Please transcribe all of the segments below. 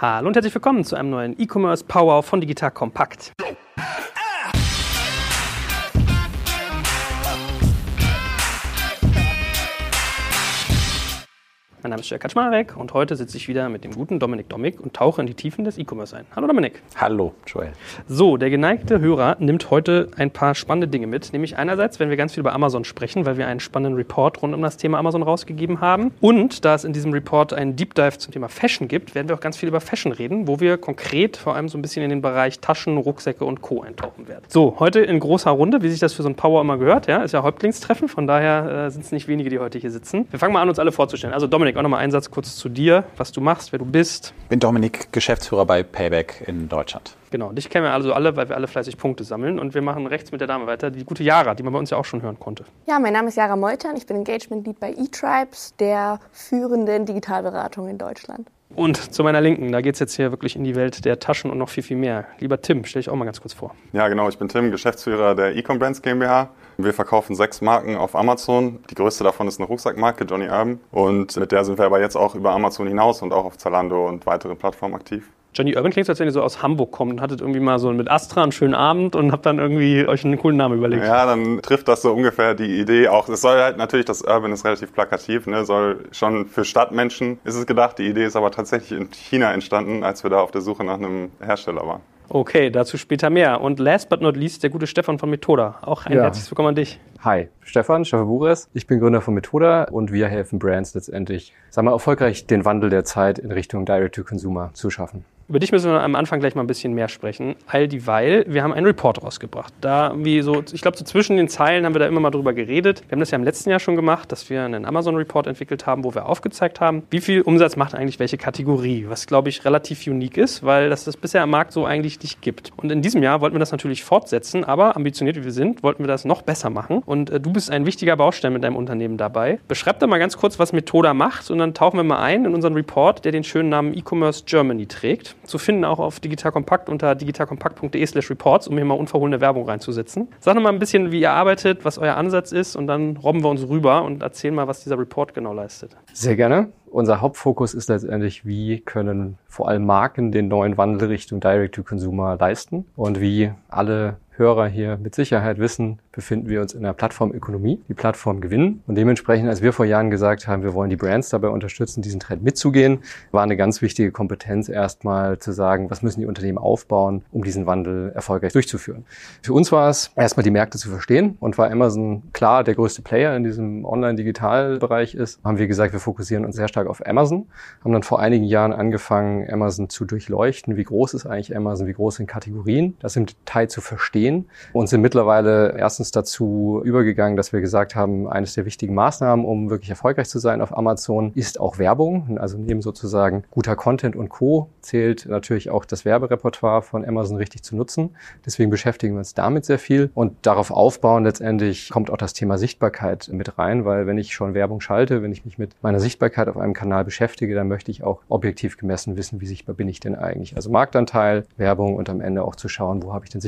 Hallo und herzlich willkommen zu einem neuen E-Commerce Power von Digital Kompakt. Mein Name ist Jörg Kaczmarek und heute sitze ich wieder mit dem guten Dominik Domik und tauche in die Tiefen des E-Commerce ein. Hallo Dominik. Hallo Joel. So, der geneigte Hörer nimmt heute ein paar spannende Dinge mit. Nämlich einerseits, wenn wir ganz viel über Amazon sprechen, weil wir einen spannenden Report rund um das Thema Amazon rausgegeben haben. Und da es in diesem Report einen Deep Dive zum Thema Fashion gibt, werden wir auch ganz viel über Fashion reden, wo wir konkret vor allem so ein bisschen in den Bereich Taschen, Rucksäcke und Co. eintauchen werden. So, heute in großer Runde, wie sich das für so ein Power immer gehört. Ja, ist ja Häuptlingstreffen, von daher äh, sind es nicht wenige, die heute hier sitzen. Wir fangen mal an, uns alle vorzustellen. Also Dominik, auch nochmal einen Satz kurz zu dir, was du machst, wer du bist. Ich bin Dominik, Geschäftsführer bei Payback in Deutschland. Genau, dich kennen wir also alle, weil wir alle fleißig Punkte sammeln. Und wir machen rechts mit der Dame weiter, die gute Yara, die man bei uns ja auch schon hören konnte. Ja, mein Name ist Yara Meutern, ich bin Engagement Lead bei eTribes, der führenden Digitalberatung in Deutschland. Und zu meiner Linken, da geht es jetzt hier wirklich in die Welt der Taschen und noch viel, viel mehr. Lieber Tim, stell dich auch mal ganz kurz vor. Ja, genau, ich bin Tim, Geschäftsführer der Ecom Brands GmbH. Wir verkaufen sechs Marken auf Amazon. Die größte davon ist eine Rucksackmarke, Johnny Urban. Und mit der sind wir aber jetzt auch über Amazon hinaus und auch auf Zalando und weitere Plattformen aktiv. Johnny Urban klingt, als wenn ihr so aus Hamburg kommt und hattet irgendwie mal so mit Astra einen schönen Abend und habt dann irgendwie euch einen coolen Namen überlegt. Ja, dann trifft das so ungefähr die Idee auch. Es soll halt natürlich, das Urban ist relativ plakativ, ne, soll schon für Stadtmenschen ist es gedacht. Die Idee ist aber tatsächlich in China entstanden, als wir da auf der Suche nach einem Hersteller waren. Okay, dazu später mehr. Und last but not least, der gute Stefan von Methoda. Auch ein ja. herzliches Willkommen an dich. Hi, Stefan, Stefan Bures. Ich bin Gründer von Methoda und wir helfen Brands letztendlich, sagen wir, erfolgreich den Wandel der Zeit in Richtung Direct-to-Consumer zu schaffen. Über dich müssen wir am Anfang gleich mal ein bisschen mehr sprechen. All dieweil, wir haben einen Report rausgebracht. Da wie so, ich glaube, so zwischen den Zeilen haben wir da immer mal drüber geredet. Wir haben das ja im letzten Jahr schon gemacht, dass wir einen Amazon-Report entwickelt haben, wo wir aufgezeigt haben, wie viel Umsatz macht eigentlich welche Kategorie. Was, glaube ich, relativ unique ist, weil das das bisher am Markt so eigentlich nicht gibt. Und in diesem Jahr wollten wir das natürlich fortsetzen, aber ambitioniert wie wir sind, wollten wir das noch besser machen. Und äh, du bist ein wichtiger Baustein mit deinem Unternehmen dabei. Beschreib da mal ganz kurz, was Methoda macht und dann tauchen wir mal ein in unseren Report, der den schönen Namen E-Commerce Germany trägt zu finden auch auf Digital Kompakt unter digitalkompakt.de slash reports, um hier mal unverhohlene Werbung reinzusetzen. Sag noch mal ein bisschen, wie ihr arbeitet, was euer Ansatz ist und dann robben wir uns rüber und erzählen mal, was dieser Report genau leistet. Sehr gerne. Unser Hauptfokus ist letztendlich, wie können vor allem Marken den neuen Wandel Richtung Direct-to-Consumer leisten und wie alle Hörer hier mit Sicherheit wissen, befinden wir uns in einer Plattformökonomie, die Plattform gewinnen. Und dementsprechend, als wir vor Jahren gesagt haben, wir wollen die Brands dabei unterstützen, diesen Trend mitzugehen, war eine ganz wichtige Kompetenz erstmal zu sagen, was müssen die Unternehmen aufbauen, um diesen Wandel erfolgreich durchzuführen. Für uns war es erstmal die Märkte zu verstehen. Und war Amazon klar der größte Player in diesem Online-Digital-Bereich ist, haben wir gesagt, wir fokussieren uns sehr stark auf Amazon, haben dann vor einigen Jahren angefangen, Amazon zu durchleuchten, wie groß ist eigentlich Amazon, wie groß sind Kategorien, das im Detail zu verstehen und sind mittlerweile erst erstens dazu übergegangen, dass wir gesagt haben, eines der wichtigen Maßnahmen, um wirklich erfolgreich zu sein auf Amazon, ist auch Werbung. Also neben sozusagen guter Content und Co. zählt natürlich auch das Werberepertoire von Amazon richtig zu nutzen. Deswegen beschäftigen wir uns damit sehr viel und darauf aufbauen letztendlich kommt auch das Thema Sichtbarkeit mit rein, weil wenn ich schon Werbung schalte, wenn ich mich mit meiner Sichtbarkeit auf einem Kanal beschäftige, dann möchte ich auch objektiv gemessen wissen, wie sichtbar bin ich denn eigentlich. Also Marktanteil, Werbung und am Ende auch zu schauen, wo habe ich denn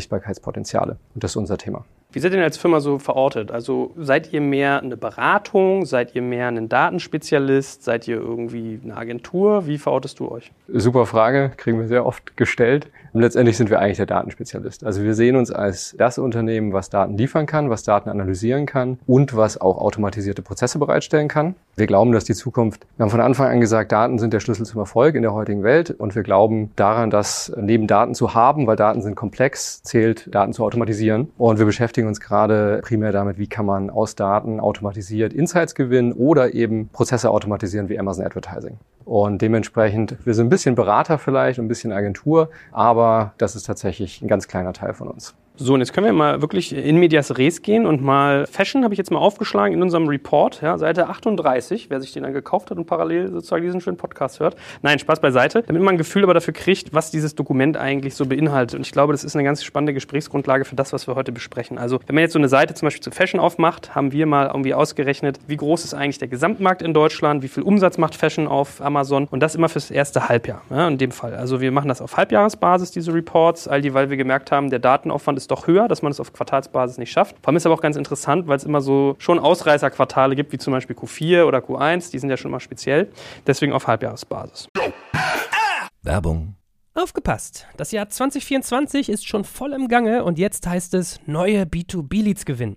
Sichtbarkeitspotenziale. Und das ist unser Thema. Wie seid ihr denn als Firma so verortet? Also seid ihr mehr eine Beratung? Seid ihr mehr ein Datenspezialist? Seid ihr irgendwie eine Agentur? Wie verortest du euch? Super Frage, kriegen wir sehr oft gestellt. Und letztendlich sind wir eigentlich der Datenspezialist. Also wir sehen uns als das Unternehmen, was Daten liefern kann, was Daten analysieren kann und was auch automatisierte Prozesse bereitstellen kann. Wir glauben, dass die Zukunft, wir haben von Anfang an gesagt, Daten sind der Schlüssel zum Erfolg in der heutigen Welt und wir glauben daran, dass neben Daten zu haben, weil Daten sind komplex, zählt Daten zu automatisieren. Und wir beschäftigen uns gerade primär damit, wie kann man aus Daten automatisiert Insights gewinnen oder eben Prozesse automatisieren wie Amazon Advertising. Und dementsprechend, wir sind ein bisschen Berater vielleicht, ein bisschen Agentur, aber das ist tatsächlich ein ganz kleiner Teil von uns. So, und jetzt können wir mal wirklich in Medias Res gehen und mal Fashion habe ich jetzt mal aufgeschlagen in unserem Report, ja, Seite 38, wer sich den dann gekauft hat und parallel sozusagen diesen schönen Podcast hört. Nein, Spaß beiseite, damit man ein Gefühl aber dafür kriegt, was dieses Dokument eigentlich so beinhaltet. Und ich glaube, das ist eine ganz spannende Gesprächsgrundlage für das, was wir heute besprechen. Also, wenn man jetzt so eine Seite zum Beispiel zu Fashion aufmacht, haben wir mal irgendwie ausgerechnet, wie groß ist eigentlich der Gesamtmarkt in Deutschland, wie viel Umsatz macht Fashion auf Amazon und das immer fürs erste Halbjahr, ja, in dem Fall. Also, wir machen das auf Halbjahresbasis, diese Reports, all die, weil wir gemerkt haben, der Datenaufwand ist doch höher, dass man es auf Quartalsbasis nicht schafft. Vor allem ist aber auch ganz interessant, weil es immer so schon Ausreißerquartale gibt, wie zum Beispiel Q4 oder Q1, die sind ja schon immer speziell. Deswegen auf Halbjahresbasis. Werbung. Aufgepasst! Das Jahr 2024 ist schon voll im Gange und jetzt heißt es neue B2B-Leads gewinnen.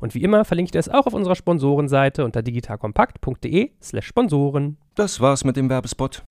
Und wie immer verlinke ich dir es auch auf unserer Sponsorenseite unter digitalkompakt.de slash Sponsoren. Das war's mit dem Werbespot.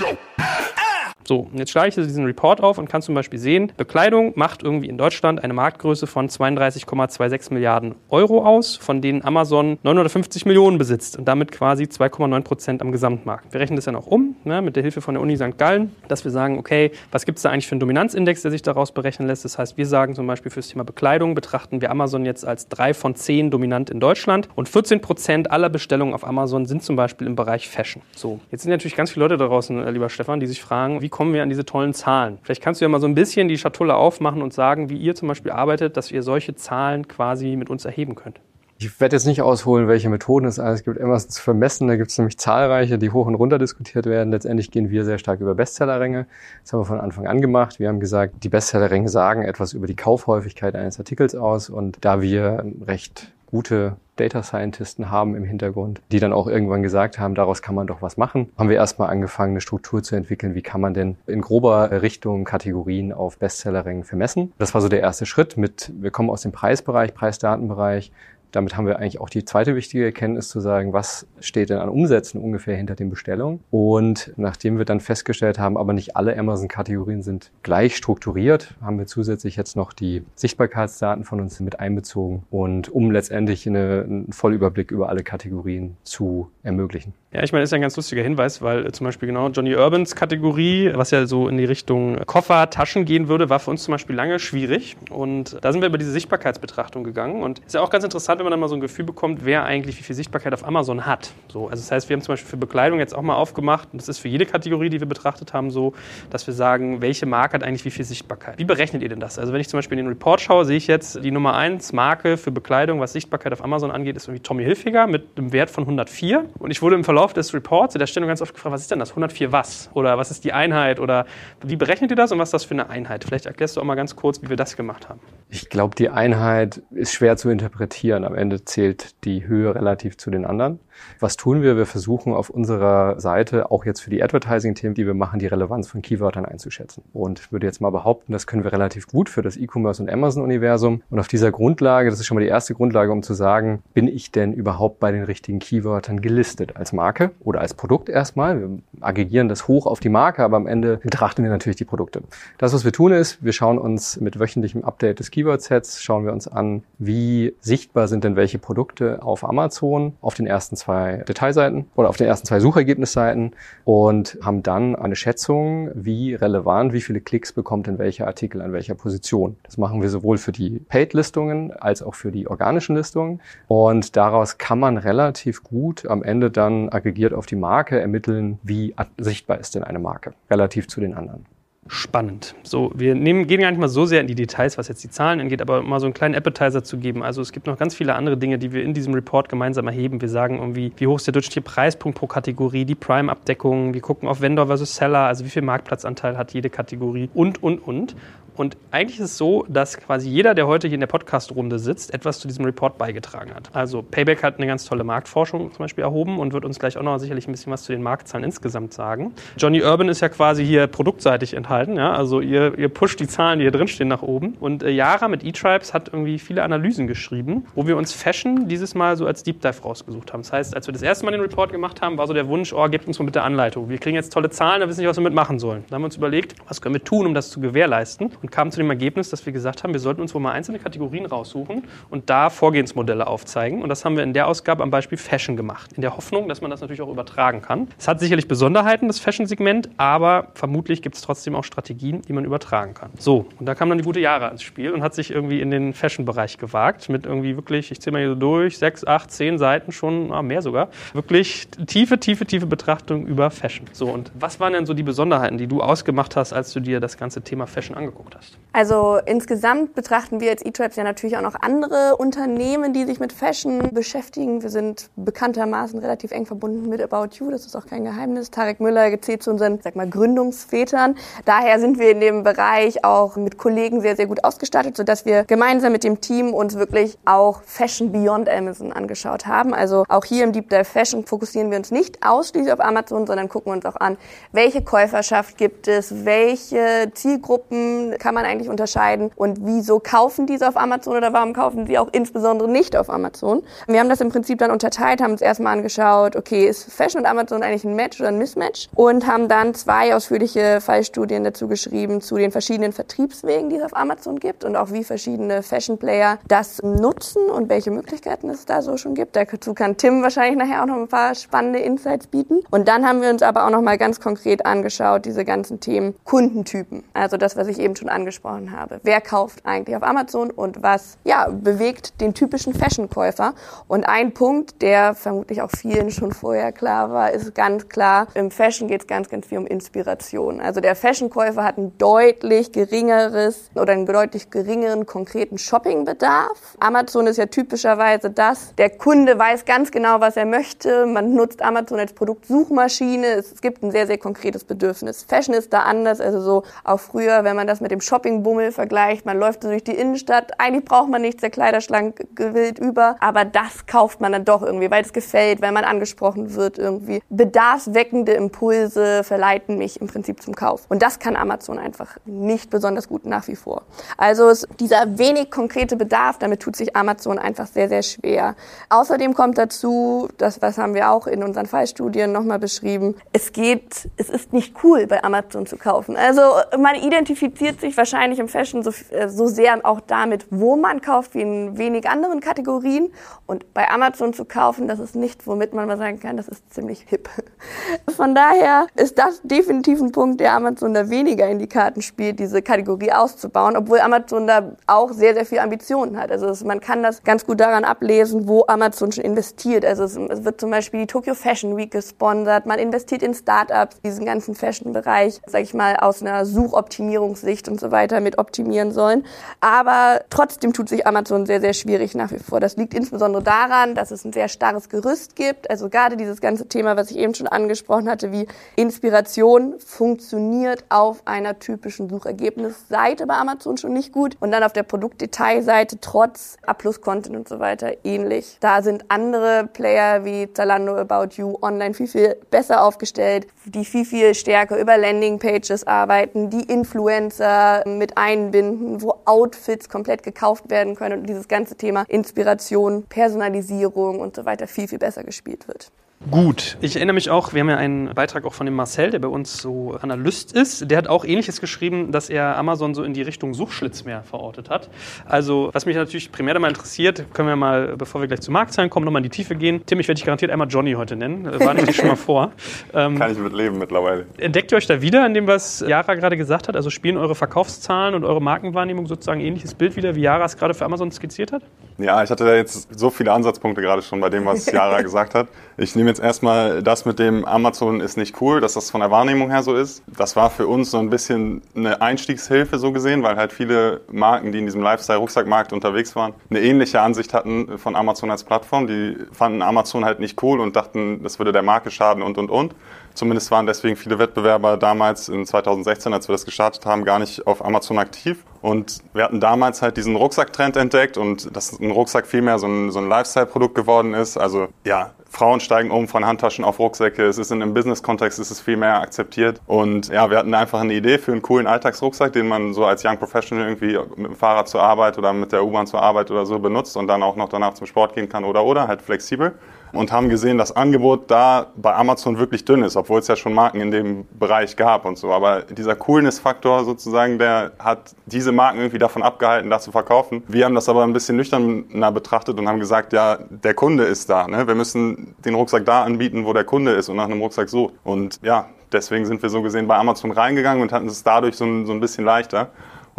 So, und jetzt schlage ich diesen Report auf und kann zum Beispiel sehen, Bekleidung macht irgendwie in Deutschland eine Marktgröße von 32,26 Milliarden Euro aus, von denen Amazon 950 Millionen besitzt und damit quasi 2,9 Prozent am Gesamtmarkt. Wir rechnen das ja noch um, ne, mit der Hilfe von der Uni St. Gallen, dass wir sagen, okay, was gibt es da eigentlich für einen Dominanzindex, der sich daraus berechnen lässt? Das heißt, wir sagen zum Beispiel für das Thema Bekleidung betrachten wir Amazon jetzt als drei von zehn dominant in Deutschland und 14 Prozent aller Bestellungen auf Amazon sind zum Beispiel im Bereich Fashion. So, jetzt sind natürlich ganz viele Leute da draußen, äh, lieber Stefan, die sich fragen, wie kommen wir an diese tollen Zahlen? Vielleicht kannst du ja mal so ein bisschen die Schatulle aufmachen und sagen, wie ihr zum Beispiel arbeitet, dass ihr solche Zahlen quasi mit uns erheben könnt. Ich werde jetzt nicht ausholen, welche Methoden es alles gibt, immer zu vermessen. Da gibt es nämlich zahlreiche, die hoch und runter diskutiert werden. Letztendlich gehen wir sehr stark über Bestsellerränge. Das haben wir von Anfang an gemacht. Wir haben gesagt, die Bestsellerränge sagen etwas über die Kaufhäufigkeit eines Artikels aus. Und da wir recht gute Data Scientisten haben im Hintergrund, die dann auch irgendwann gesagt haben, daraus kann man doch was machen. Haben wir erstmal angefangen, eine Struktur zu entwickeln, wie kann man denn in grober Richtung Kategorien auf Bestsellerrängen vermessen. Das war so der erste Schritt mit, wir kommen aus dem Preisbereich, Preisdatenbereich, damit haben wir eigentlich auch die zweite wichtige Erkenntnis zu sagen, was steht denn an Umsätzen ungefähr hinter den Bestellungen. Und nachdem wir dann festgestellt haben, aber nicht alle Amazon-Kategorien sind gleich strukturiert, haben wir zusätzlich jetzt noch die Sichtbarkeitsdaten von uns mit einbezogen und um letztendlich eine, einen Vollüberblick über alle Kategorien zu ermöglichen. Ja, ich meine, das ist ja ein ganz lustiger Hinweis, weil äh, zum Beispiel genau Johnny Urbans Kategorie, was ja so in die Richtung Koffer, Taschen gehen würde, war für uns zum Beispiel lange schwierig. Und da sind wir über diese Sichtbarkeitsbetrachtung gegangen. Und ist ja auch ganz interessant, wenn man dann mal so ein Gefühl bekommt, wer eigentlich wie viel Sichtbarkeit auf Amazon hat. So, also das heißt, wir haben zum Beispiel für Bekleidung jetzt auch mal aufgemacht, und das ist für jede Kategorie, die wir betrachtet haben, so, dass wir sagen, welche Marke hat eigentlich wie viel Sichtbarkeit. Wie berechnet ihr denn das? Also wenn ich zum Beispiel in den Report schaue, sehe ich jetzt die Nummer 1 Marke für Bekleidung, was Sichtbarkeit auf Amazon angeht, ist irgendwie Tommy Hilfiger mit einem Wert von 104. Und ich wurde im Verlauf des Reports der Stellung ganz oft gefragt, was ist denn das? 104 was? Oder was ist die Einheit? Oder wie berechnet ihr das und was ist das für eine Einheit? Vielleicht erklärst du auch mal ganz kurz, wie wir das gemacht haben. Ich glaube, die Einheit ist schwer zu interpretieren. Am Ende zählt die Höhe relativ zu den anderen. Was tun wir? Wir versuchen auf unserer Seite, auch jetzt für die Advertising-Themen, die wir machen, die Relevanz von Keywörtern einzuschätzen. Und ich würde jetzt mal behaupten, das können wir relativ gut für das E-Commerce und Amazon-Universum. Und auf dieser Grundlage, das ist schon mal die erste Grundlage, um zu sagen, bin ich denn überhaupt bei den richtigen Keywörtern gelistet als Marke oder als Produkt erstmal? Wir aggregieren das hoch auf die Marke, aber am Ende betrachten wir natürlich die Produkte. Das, was wir tun, ist, wir schauen uns mit wöchentlichem Update des Keyword-Sets, schauen wir uns an, wie sichtbar sind denn welche Produkte auf Amazon auf den ersten zwei Detailseiten oder auf den ersten zwei Suchergebnisseiten und haben dann eine Schätzung, wie relevant, wie viele Klicks bekommt denn welcher Artikel an welcher Position. Das machen wir sowohl für die Paid-Listungen als auch für die organischen Listungen. Und daraus kann man relativ gut am Ende dann aggregiert auf die Marke ermitteln, wie sichtbar ist denn eine Marke relativ zu den anderen spannend. So, wir nehmen, gehen gar nicht mal so sehr in die Details, was jetzt die Zahlen angeht, aber mal so einen kleinen Appetizer zu geben. Also es gibt noch ganz viele andere Dinge, die wir in diesem Report gemeinsam erheben. Wir sagen irgendwie, wie hoch ist der durchschnittliche Preispunkt pro Kategorie, die Prime-Abdeckung, wir gucken auf Vendor versus Seller, also wie viel Marktplatzanteil hat jede Kategorie und, und, und. Und eigentlich ist es so, dass quasi jeder, der heute hier in der Podcast-Runde sitzt, etwas zu diesem Report beigetragen hat. Also Payback hat eine ganz tolle Marktforschung zum Beispiel erhoben und wird uns gleich auch noch sicherlich ein bisschen was zu den Marktzahlen insgesamt sagen. Johnny Urban ist ja quasi hier produktseitig enthalten. Ja? Also ihr, ihr pusht die Zahlen, die hier drinstehen, nach oben. Und äh, Yara mit eTribes hat irgendwie viele Analysen geschrieben, wo wir uns Fashion dieses Mal so als Deep Dive rausgesucht haben. Das heißt, als wir das erste Mal den Report gemacht haben, war so der Wunsch, oh, gebt uns mal bitte Anleitung. Wir kriegen jetzt tolle Zahlen, da wissen nicht, was wir mitmachen sollen. Da haben wir uns überlegt, was können wir tun, um das zu gewährleisten. Und und kamen zu dem Ergebnis, dass wir gesagt haben, wir sollten uns wohl mal einzelne Kategorien raussuchen und da Vorgehensmodelle aufzeigen. Und das haben wir in der Ausgabe am Beispiel Fashion gemacht, in der Hoffnung, dass man das natürlich auch übertragen kann. Es hat sicherlich Besonderheiten, das Fashion-Segment, aber vermutlich gibt es trotzdem auch Strategien, die man übertragen kann. So, und da kam dann die gute Jahre ins Spiel und hat sich irgendwie in den Fashion-Bereich gewagt mit irgendwie wirklich, ich zähle mal hier so durch, sechs, acht, zehn Seiten schon, ah, mehr sogar, wirklich tiefe, tiefe, tiefe Betrachtung über Fashion. So, und was waren denn so die Besonderheiten, die du ausgemacht hast, als du dir das ganze Thema Fashion angeguckt hast? Also insgesamt betrachten wir als E-Tribes ja natürlich auch noch andere Unternehmen, die sich mit Fashion beschäftigen. Wir sind bekanntermaßen relativ eng verbunden mit About You, das ist auch kein Geheimnis. Tarek Müller gezählt zu unseren, sag mal, Gründungsvätern. Daher sind wir in dem Bereich auch mit Kollegen sehr, sehr gut ausgestattet, sodass wir gemeinsam mit dem Team uns wirklich auch Fashion Beyond Amazon angeschaut haben. Also auch hier im Deep Dive Fashion fokussieren wir uns nicht ausschließlich auf Amazon, sondern gucken uns auch an, welche Käuferschaft gibt es, welche Zielgruppen kann man eigentlich unterscheiden und wieso kaufen diese auf Amazon oder warum kaufen sie auch insbesondere nicht auf Amazon. Wir haben das im Prinzip dann unterteilt, haben uns erstmal angeschaut, okay, ist Fashion und Amazon eigentlich ein Match oder ein Mismatch und haben dann zwei ausführliche Fallstudien dazu geschrieben zu den verschiedenen Vertriebswegen, die es auf Amazon gibt und auch wie verschiedene Fashion Player das nutzen und welche Möglichkeiten es da so schon gibt. Dazu kann Tim wahrscheinlich nachher auch noch ein paar spannende Insights bieten. Und dann haben wir uns aber auch noch mal ganz konkret angeschaut, diese ganzen Themen Kundentypen. Also das, was ich eben schon angesprochen habe. Wer kauft eigentlich auf Amazon und was ja, bewegt den typischen Fashion-Käufer? Und ein Punkt, der vermutlich auch vielen schon vorher klar war, ist ganz klar, im Fashion geht es ganz, ganz viel um Inspiration. Also der Fashion-Käufer hat ein deutlich geringeres oder einen deutlich geringeren konkreten Shoppingbedarf. Amazon ist ja typischerweise das. Der Kunde weiß ganz genau, was er möchte. Man nutzt Amazon als Produktsuchmaschine. Es gibt ein sehr, sehr konkretes Bedürfnis. Fashion ist da anders. Also so auch früher, wenn man das mit dem Shoppingbummel vergleicht, man läuft so durch die Innenstadt. Eigentlich braucht man nichts, der Kleiderschrank gewillt über. Aber das kauft man dann doch irgendwie, weil es gefällt, weil man angesprochen wird irgendwie. Bedarfsweckende Impulse verleiten mich im Prinzip zum Kauf. Und das kann Amazon einfach nicht besonders gut nach wie vor. Also dieser wenig konkrete Bedarf, damit tut sich Amazon einfach sehr, sehr schwer. Außerdem kommt dazu, das was haben wir auch in unseren Fallstudien nochmal beschrieben, es geht, es ist nicht cool bei Amazon zu kaufen. Also man identifiziert sich wahrscheinlich im Fashion so, äh, so sehr auch damit, wo man kauft, wie in wenig anderen Kategorien. Und bei Amazon zu kaufen, das ist nicht, womit man mal sagen kann, das ist ziemlich hip. Von daher ist das definitiv ein Punkt, der Amazon da weniger in die Karten spielt, diese Kategorie auszubauen, obwohl Amazon da auch sehr, sehr viel Ambitionen hat. Also man kann das ganz gut daran ablesen, wo Amazon schon investiert. Also es, es wird zum Beispiel die Tokyo Fashion Week gesponsert, man investiert in Startups, diesen ganzen Fashion-Bereich, sag ich mal, aus einer Suchoptimierungssicht und so weiter mit optimieren sollen. Aber trotzdem tut sich Amazon sehr, sehr schwierig nach wie vor. Das liegt insbesondere daran, dass es ein sehr starres Gerüst gibt. Also gerade dieses ganze Thema, was ich eben schon angesprochen hatte, wie Inspiration funktioniert auf einer typischen Suchergebnisseite bei Amazon schon nicht gut und dann auf der Produktdetailseite trotz A-Plus-Content und so weiter ähnlich. Da sind andere Player wie Zalando, About You online viel, viel besser aufgestellt, die viel, viel stärker über Landingpages arbeiten, die Influencer mit einbinden, wo Outfits komplett gekauft werden können und dieses ganze Thema Inspiration, Personalisierung und so weiter viel, viel besser gespielt wird. Gut, ich erinnere mich auch, wir haben ja einen Beitrag auch von dem Marcel, der bei uns so Analyst ist. Der hat auch ähnliches geschrieben, dass er Amazon so in die Richtung Suchschlitz mehr verortet hat. Also, was mich natürlich primär mal interessiert, können wir mal, bevor wir gleich zu Marktzahlen kommen, nochmal in die Tiefe gehen. Tim, ich werde dich garantiert einmal Johnny heute nennen. War nämlich schon mal vor. Ähm, Kann ich mit leben mittlerweile. Entdeckt ihr euch da wieder in dem, was Yara gerade gesagt hat? Also spielen eure Verkaufszahlen und eure Markenwahrnehmung sozusagen ähnliches Bild wieder, wie Yara es gerade für Amazon skizziert hat? Ja, ich hatte da jetzt so viele Ansatzpunkte gerade schon bei dem, was Yara gesagt hat. Ich nehme jetzt erstmal das mit dem Amazon ist nicht cool, dass das von der Wahrnehmung her so ist. Das war für uns so ein bisschen eine Einstiegshilfe so gesehen, weil halt viele Marken, die in diesem Lifestyle-Rucksackmarkt unterwegs waren, eine ähnliche Ansicht hatten von Amazon als Plattform. Die fanden Amazon halt nicht cool und dachten, das würde der Marke schaden und, und, und. Zumindest waren deswegen viele Wettbewerber damals in 2016, als wir das gestartet haben, gar nicht auf Amazon aktiv. Und wir hatten damals halt diesen Rucksacktrend entdeckt und dass ein Rucksack vielmehr so ein, so ein Lifestyle-Produkt geworden ist. Also ja, Frauen steigen um von Handtaschen auf Rucksäcke. Es ist in einem Business-Kontext ist es viel mehr akzeptiert. Und ja, wir hatten einfach eine Idee für einen coolen Alltagsrucksack, den man so als Young Professional irgendwie mit dem Fahrrad zur Arbeit oder mit der U-Bahn zur Arbeit oder so benutzt und dann auch noch danach zum Sport gehen kann oder oder halt flexibel und haben gesehen, dass Angebot da bei Amazon wirklich dünn ist, obwohl es ja schon Marken in dem Bereich gab und so. Aber dieser Coolness-Faktor sozusagen, der hat diese Marken irgendwie davon abgehalten, da zu verkaufen. Wir haben das aber ein bisschen nüchterner betrachtet und haben gesagt, ja, der Kunde ist da. Ne? Wir müssen den Rucksack da anbieten, wo der Kunde ist und nach einem Rucksack sucht. Und ja, deswegen sind wir so gesehen bei Amazon reingegangen und hatten es dadurch so ein, so ein bisschen leichter.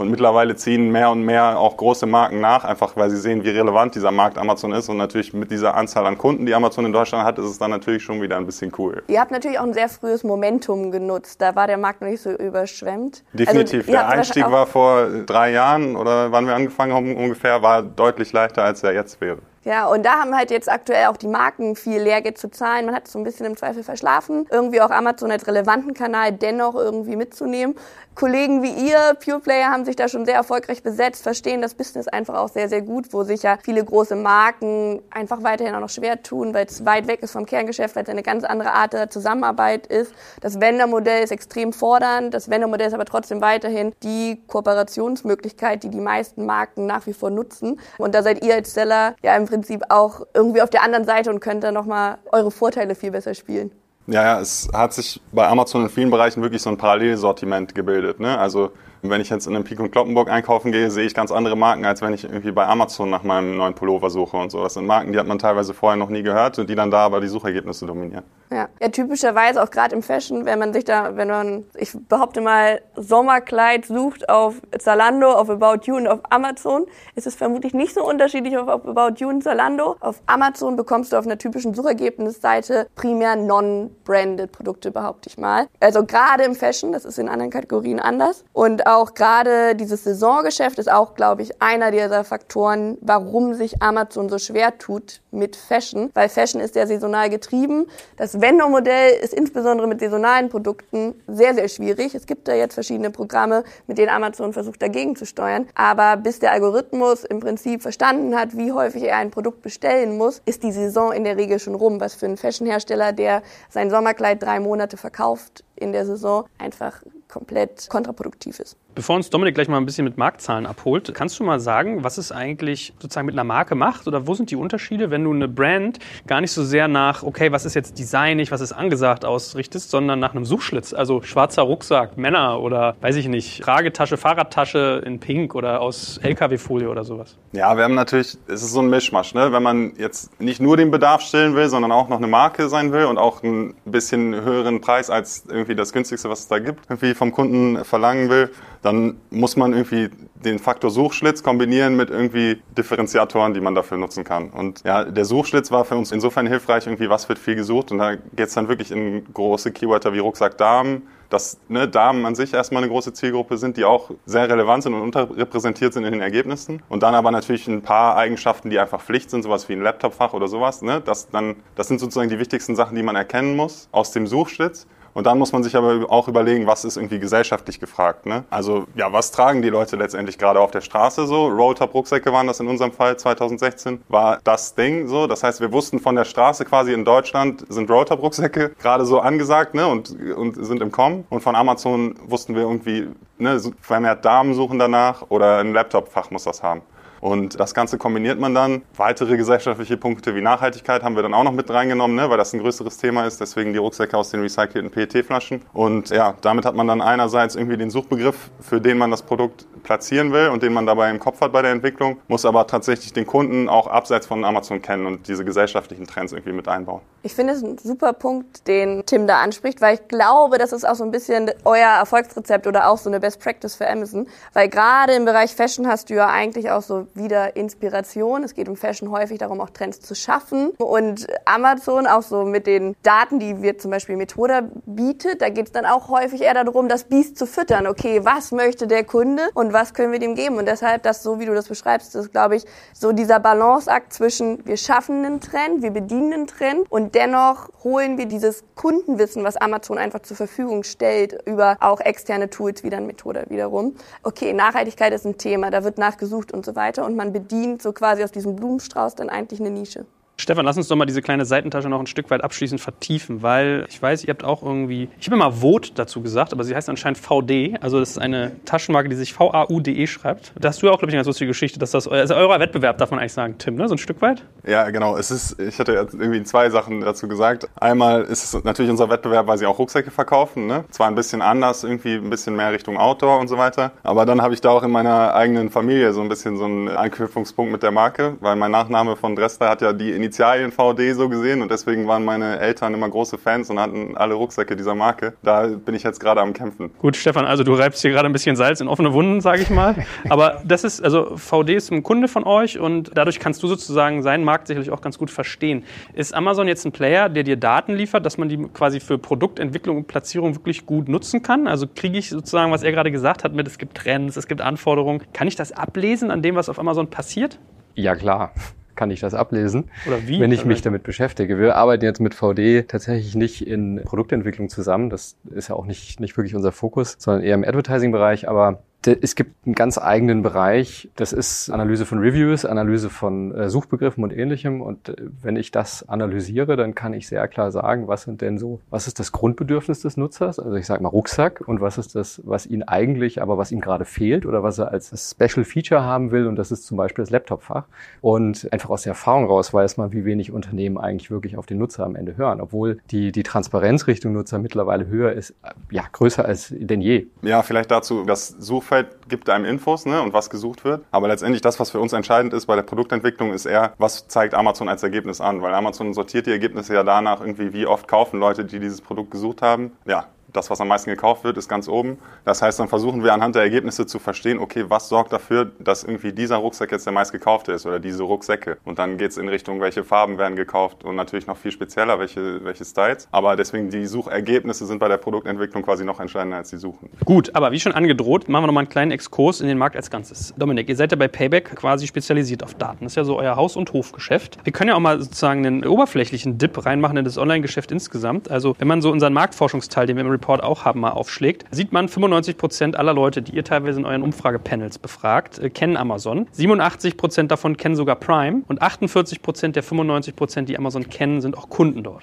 Und mittlerweile ziehen mehr und mehr auch große Marken nach, einfach weil sie sehen, wie relevant dieser Markt Amazon ist. Und natürlich mit dieser Anzahl an Kunden, die Amazon in Deutschland hat, ist es dann natürlich schon wieder ein bisschen cool. Ihr habt natürlich auch ein sehr frühes Momentum genutzt. Da war der Markt noch nicht so überschwemmt. Definitiv. Also, der Einstieg war vor drei Jahren oder wann wir angefangen haben ungefähr, war deutlich leichter, als er jetzt wäre. Ja, und da haben halt jetzt aktuell auch die Marken viel Lehrgeld zu zahlen. Man hat es so ein bisschen im Zweifel verschlafen, irgendwie auch Amazon als relevanten Kanal dennoch irgendwie mitzunehmen. Kollegen wie ihr, Pure Player, haben sich da schon sehr erfolgreich besetzt, verstehen das Business einfach auch sehr, sehr gut, wo sich ja viele große Marken einfach weiterhin auch noch schwer tun, weil es weit weg ist vom Kerngeschäft, weil es eine ganz andere Art der Zusammenarbeit ist. Das Vendor-Modell ist extrem fordernd, das Vendor-Modell ist aber trotzdem weiterhin die Kooperationsmöglichkeit, die die meisten Marken nach wie vor nutzen. Und da seid ihr als Seller ja im Prinzip auch irgendwie auf der anderen Seite und könnt dann nochmal eure Vorteile viel besser spielen. Ja, ja, es hat sich bei Amazon in vielen Bereichen wirklich so ein Parallelsortiment gebildet. Ne? Also wenn ich jetzt in einem Pik und Kloppenburg einkaufen gehe, sehe ich ganz andere Marken, als wenn ich irgendwie bei Amazon nach meinem neuen Pullover suche und so. Das sind Marken, die hat man teilweise vorher noch nie gehört und die dann da aber die Suchergebnisse dominieren. Ja, ja typischerweise auch gerade im Fashion, wenn man sich da, wenn man, ich behaupte mal, Sommerkleid sucht auf Zalando, auf About You und auf Amazon, ist es vermutlich nicht so unterschiedlich auf About You und Zalando. Auf Amazon bekommst du auf einer typischen Suchergebnisseite primär non-branded Produkte, behaupte ich mal. Also gerade im Fashion, das ist in anderen Kategorien anders. Und auch gerade dieses Saisongeschäft ist auch, glaube ich, einer dieser Faktoren, warum sich Amazon so schwer tut mit Fashion, weil Fashion ist ja saisonal getrieben. Das Vendor-Modell ist insbesondere mit saisonalen Produkten sehr, sehr schwierig. Es gibt da jetzt verschiedene Programme, mit denen Amazon versucht dagegen zu steuern. Aber bis der Algorithmus im Prinzip verstanden hat, wie häufig er ein Produkt bestellen muss, ist die Saison in der Regel schon rum, was für einen Fashionhersteller, der sein Sommerkleid drei Monate verkauft, in der Saison einfach komplett kontraproduktiv ist. Bevor uns Dominik gleich mal ein bisschen mit Marktzahlen abholt, kannst du mal sagen, was es eigentlich sozusagen mit einer Marke macht oder wo sind die Unterschiede, wenn du eine Brand gar nicht so sehr nach, okay, was ist jetzt designig, was ist angesagt ausrichtest, sondern nach einem Suchschlitz, also schwarzer Rucksack, Männer oder weiß ich nicht, Tragetasche, Fahrradtasche in Pink oder aus LKW-Folie oder sowas? Ja, wir haben natürlich, es ist so ein Mischmasch, ne? wenn man jetzt nicht nur den Bedarf stillen will, sondern auch noch eine Marke sein will und auch ein bisschen höheren Preis als irgendwie das günstigste, was es da gibt, irgendwie vom Kunden verlangen will dann muss man irgendwie den Faktor Suchschlitz kombinieren mit irgendwie Differenziatoren, die man dafür nutzen kann. Und ja, der Suchschlitz war für uns insofern hilfreich, irgendwie was wird viel gesucht. Und da geht es dann wirklich in große Keywörter wie Rucksack Damen, dass ne, Damen an sich erstmal eine große Zielgruppe sind, die auch sehr relevant sind und unterrepräsentiert sind in den Ergebnissen. Und dann aber natürlich ein paar Eigenschaften, die einfach Pflicht sind, sowas wie ein Laptopfach oder sowas. Ne? Das, dann, das sind sozusagen die wichtigsten Sachen, die man erkennen muss aus dem Suchschlitz. Und dann muss man sich aber auch überlegen, was ist irgendwie gesellschaftlich gefragt. Ne? Also ja, was tragen die Leute letztendlich gerade auf der Straße so? Rolltop-Rucksäcke waren das in unserem Fall 2016, war das Ding so. Das heißt, wir wussten von der Straße quasi in Deutschland sind Rolltop-Rucksäcke gerade so angesagt ne? und, und sind im Kommen. Und von Amazon wussten wir irgendwie, ne, vermehrt Damen suchen danach oder ein Laptop-Fach muss das haben. Und das Ganze kombiniert man dann. Weitere gesellschaftliche Punkte wie Nachhaltigkeit haben wir dann auch noch mit reingenommen, ne, weil das ein größeres Thema ist. Deswegen die Rucksäcke aus den recycelten PET-Flaschen. Und ja, damit hat man dann einerseits irgendwie den Suchbegriff, für den man das Produkt platzieren will und den man dabei im Kopf hat bei der Entwicklung, muss aber tatsächlich den Kunden auch abseits von Amazon kennen und diese gesellschaftlichen Trends irgendwie mit einbauen. Ich finde es ein super Punkt, den Tim da anspricht, weil ich glaube, das ist auch so ein bisschen euer Erfolgsrezept oder auch so eine Best Practice für Amazon, weil gerade im Bereich Fashion hast du ja eigentlich auch so wieder Inspiration. Es geht um Fashion häufig darum, auch Trends zu schaffen. Und Amazon auch so mit den Daten, die wir zum Beispiel Methoda bietet, da geht es dann auch häufig eher darum, das Biest zu füttern. Okay, was möchte der Kunde und was können wir dem geben? Und deshalb, das so wie du das beschreibst, ist, glaube ich, so dieser Balanceakt zwischen wir schaffen einen Trend, wir bedienen einen Trend und dennoch holen wir dieses Kundenwissen, was Amazon einfach zur Verfügung stellt, über auch externe Tools wie dann Methode wiederum. Okay, Nachhaltigkeit ist ein Thema, da wird nachgesucht und so weiter und man bedient so quasi aus diesem Blumenstrauß dann eigentlich eine Nische. Stefan, lass uns doch mal diese kleine Seitentasche noch ein Stück weit abschließend vertiefen, weil ich weiß, ihr habt auch irgendwie, ich habe immer Vote dazu gesagt, aber sie heißt anscheinend VD, also das ist eine Taschenmarke, die sich V-A-U-D-E schreibt. Da hast du auch, glaube ich, eine ganz lustige Geschichte, dass das euer, also euer Wettbewerb, darf man eigentlich sagen, Tim, ne? so ein Stück weit? Ja, genau. Es ist, ich hatte irgendwie zwei Sachen dazu gesagt. Einmal ist es natürlich unser Wettbewerb, weil sie auch Rucksäcke verkaufen, ne? zwar ein bisschen anders, irgendwie ein bisschen mehr Richtung Outdoor und so weiter, aber dann habe ich da auch in meiner eigenen Familie so ein bisschen so einen Anknüpfungspunkt mit der Marke, weil mein Nachname von Dresda hat ja die Initialien VD so gesehen und deswegen waren meine Eltern immer große Fans und hatten alle Rucksäcke dieser Marke. Da bin ich jetzt gerade am Kämpfen. Gut, Stefan, also du reibst hier gerade ein bisschen Salz in offene Wunden, sage ich mal. Aber das ist, also VD ist ein Kunde von euch und dadurch kannst du sozusagen seinen Markt sicherlich auch ganz gut verstehen. Ist Amazon jetzt ein Player, der dir Daten liefert, dass man die quasi für Produktentwicklung und Platzierung wirklich gut nutzen kann? Also kriege ich sozusagen, was er gerade gesagt hat, mit es gibt Trends, es gibt Anforderungen. Kann ich das ablesen an dem, was auf Amazon passiert? Ja, klar kann ich das ablesen, wie? wenn ich mich damit beschäftige. Wir arbeiten jetzt mit VD tatsächlich nicht in Produktentwicklung zusammen. Das ist ja auch nicht, nicht wirklich unser Fokus, sondern eher im Advertising-Bereich. Aber es gibt einen ganz eigenen Bereich. Das ist Analyse von Reviews, Analyse von äh, Suchbegriffen und ähnlichem. Und äh, wenn ich das analysiere, dann kann ich sehr klar sagen, was sind denn so, was ist das Grundbedürfnis des Nutzers? Also ich sage mal Rucksack und was ist das, was ihn eigentlich, aber was ihm gerade fehlt oder was er als Special Feature haben will. Und das ist zum Beispiel das Laptopfach. Und einfach aus der Erfahrung raus weiß man, wie wenig Unternehmen eigentlich wirklich auf den Nutzer am Ende hören, obwohl die, die Transparenz Richtung Nutzer mittlerweile höher ist, ja, größer als denn je. Ja, vielleicht dazu, das Such Suchfeld gibt einem Infos ne, und was gesucht wird. Aber letztendlich das, was für uns entscheidend ist bei der Produktentwicklung, ist eher, was zeigt Amazon als Ergebnis an. Weil Amazon sortiert die Ergebnisse ja danach irgendwie, wie oft kaufen Leute, die dieses Produkt gesucht haben. Ja, das, was am meisten gekauft wird, ist ganz oben. Das heißt, dann versuchen wir anhand der Ergebnisse zu verstehen, okay, was sorgt dafür, dass irgendwie dieser Rucksack jetzt der meistgekaufte ist oder diese Rucksäcke. Und dann geht es in Richtung, welche Farben werden gekauft und natürlich noch viel spezieller, welche, welche Styles. Aber deswegen die Suchergebnisse sind bei der Produktentwicklung quasi noch entscheidender als die Suchen. Gut, aber wie schon angedroht, machen wir nochmal einen kleinen Exkurs in den Markt als Ganzes. Dominik, ihr seid ja bei Payback quasi spezialisiert auf Daten. Das ist ja so euer Haus- und Hofgeschäft. Wir können ja auch mal sozusagen einen oberflächlichen Dip reinmachen in das Online-Geschäft insgesamt. Also wenn man so unseren Marktforschungsteil, den wir im Report auch haben, mal aufschlägt, sieht man 95 Prozent aller Leute, die ihr teilweise in euren Umfragepanels befragt, äh, kennen Amazon. 87 Prozent davon kennen sogar Prime und 48 Prozent der 95 Prozent, die Amazon kennen, sind auch Kunden dort.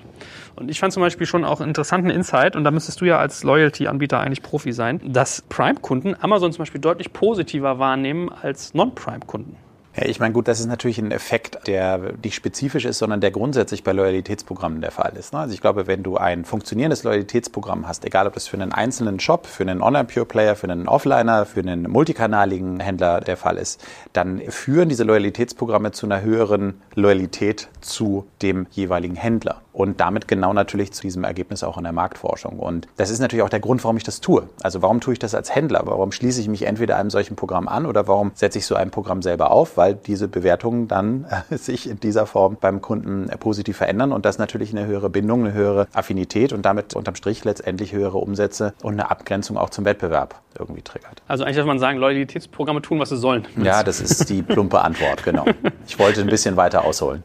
Und ich fand zum Beispiel schon auch einen interessanten Insight, und da müsstest du ja als Loyalty-Anbieter eigentlich Profi sein, dass Prime-Kunden Amazon zum Beispiel deutlich positiver wahrnehmen als Non-Prime-Kunden. Ja, ich meine, gut, das ist natürlich ein Effekt, der nicht spezifisch ist, sondern der grundsätzlich bei Loyalitätsprogrammen der Fall ist. Ne? Also ich glaube, wenn du ein funktionierendes Loyalitätsprogramm hast, egal ob das für einen einzelnen Shop, für einen Online-Pure-Player, für einen Offliner, für einen multikanaligen Händler der Fall ist, dann führen diese Loyalitätsprogramme zu einer höheren Loyalität zu dem jeweiligen Händler und damit genau natürlich zu diesem Ergebnis auch in der Marktforschung. Und das ist natürlich auch der Grund, warum ich das tue. Also warum tue ich das als Händler? Warum schließe ich mich entweder einem solchen Programm an oder warum setze ich so ein Programm selber auf? Weil diese Bewertungen dann äh, sich in dieser Form beim Kunden äh, positiv verändern und das natürlich eine höhere Bindung, eine höhere Affinität und damit unterm Strich letztendlich höhere Umsätze und eine Abgrenzung auch zum Wettbewerb irgendwie triggert. Also eigentlich darf man sagen, Loyalitätsprogramme tun, was sie sollen. Ja, das ist die plumpe Antwort, genau. Ich wollte ein bisschen weiter ausholen.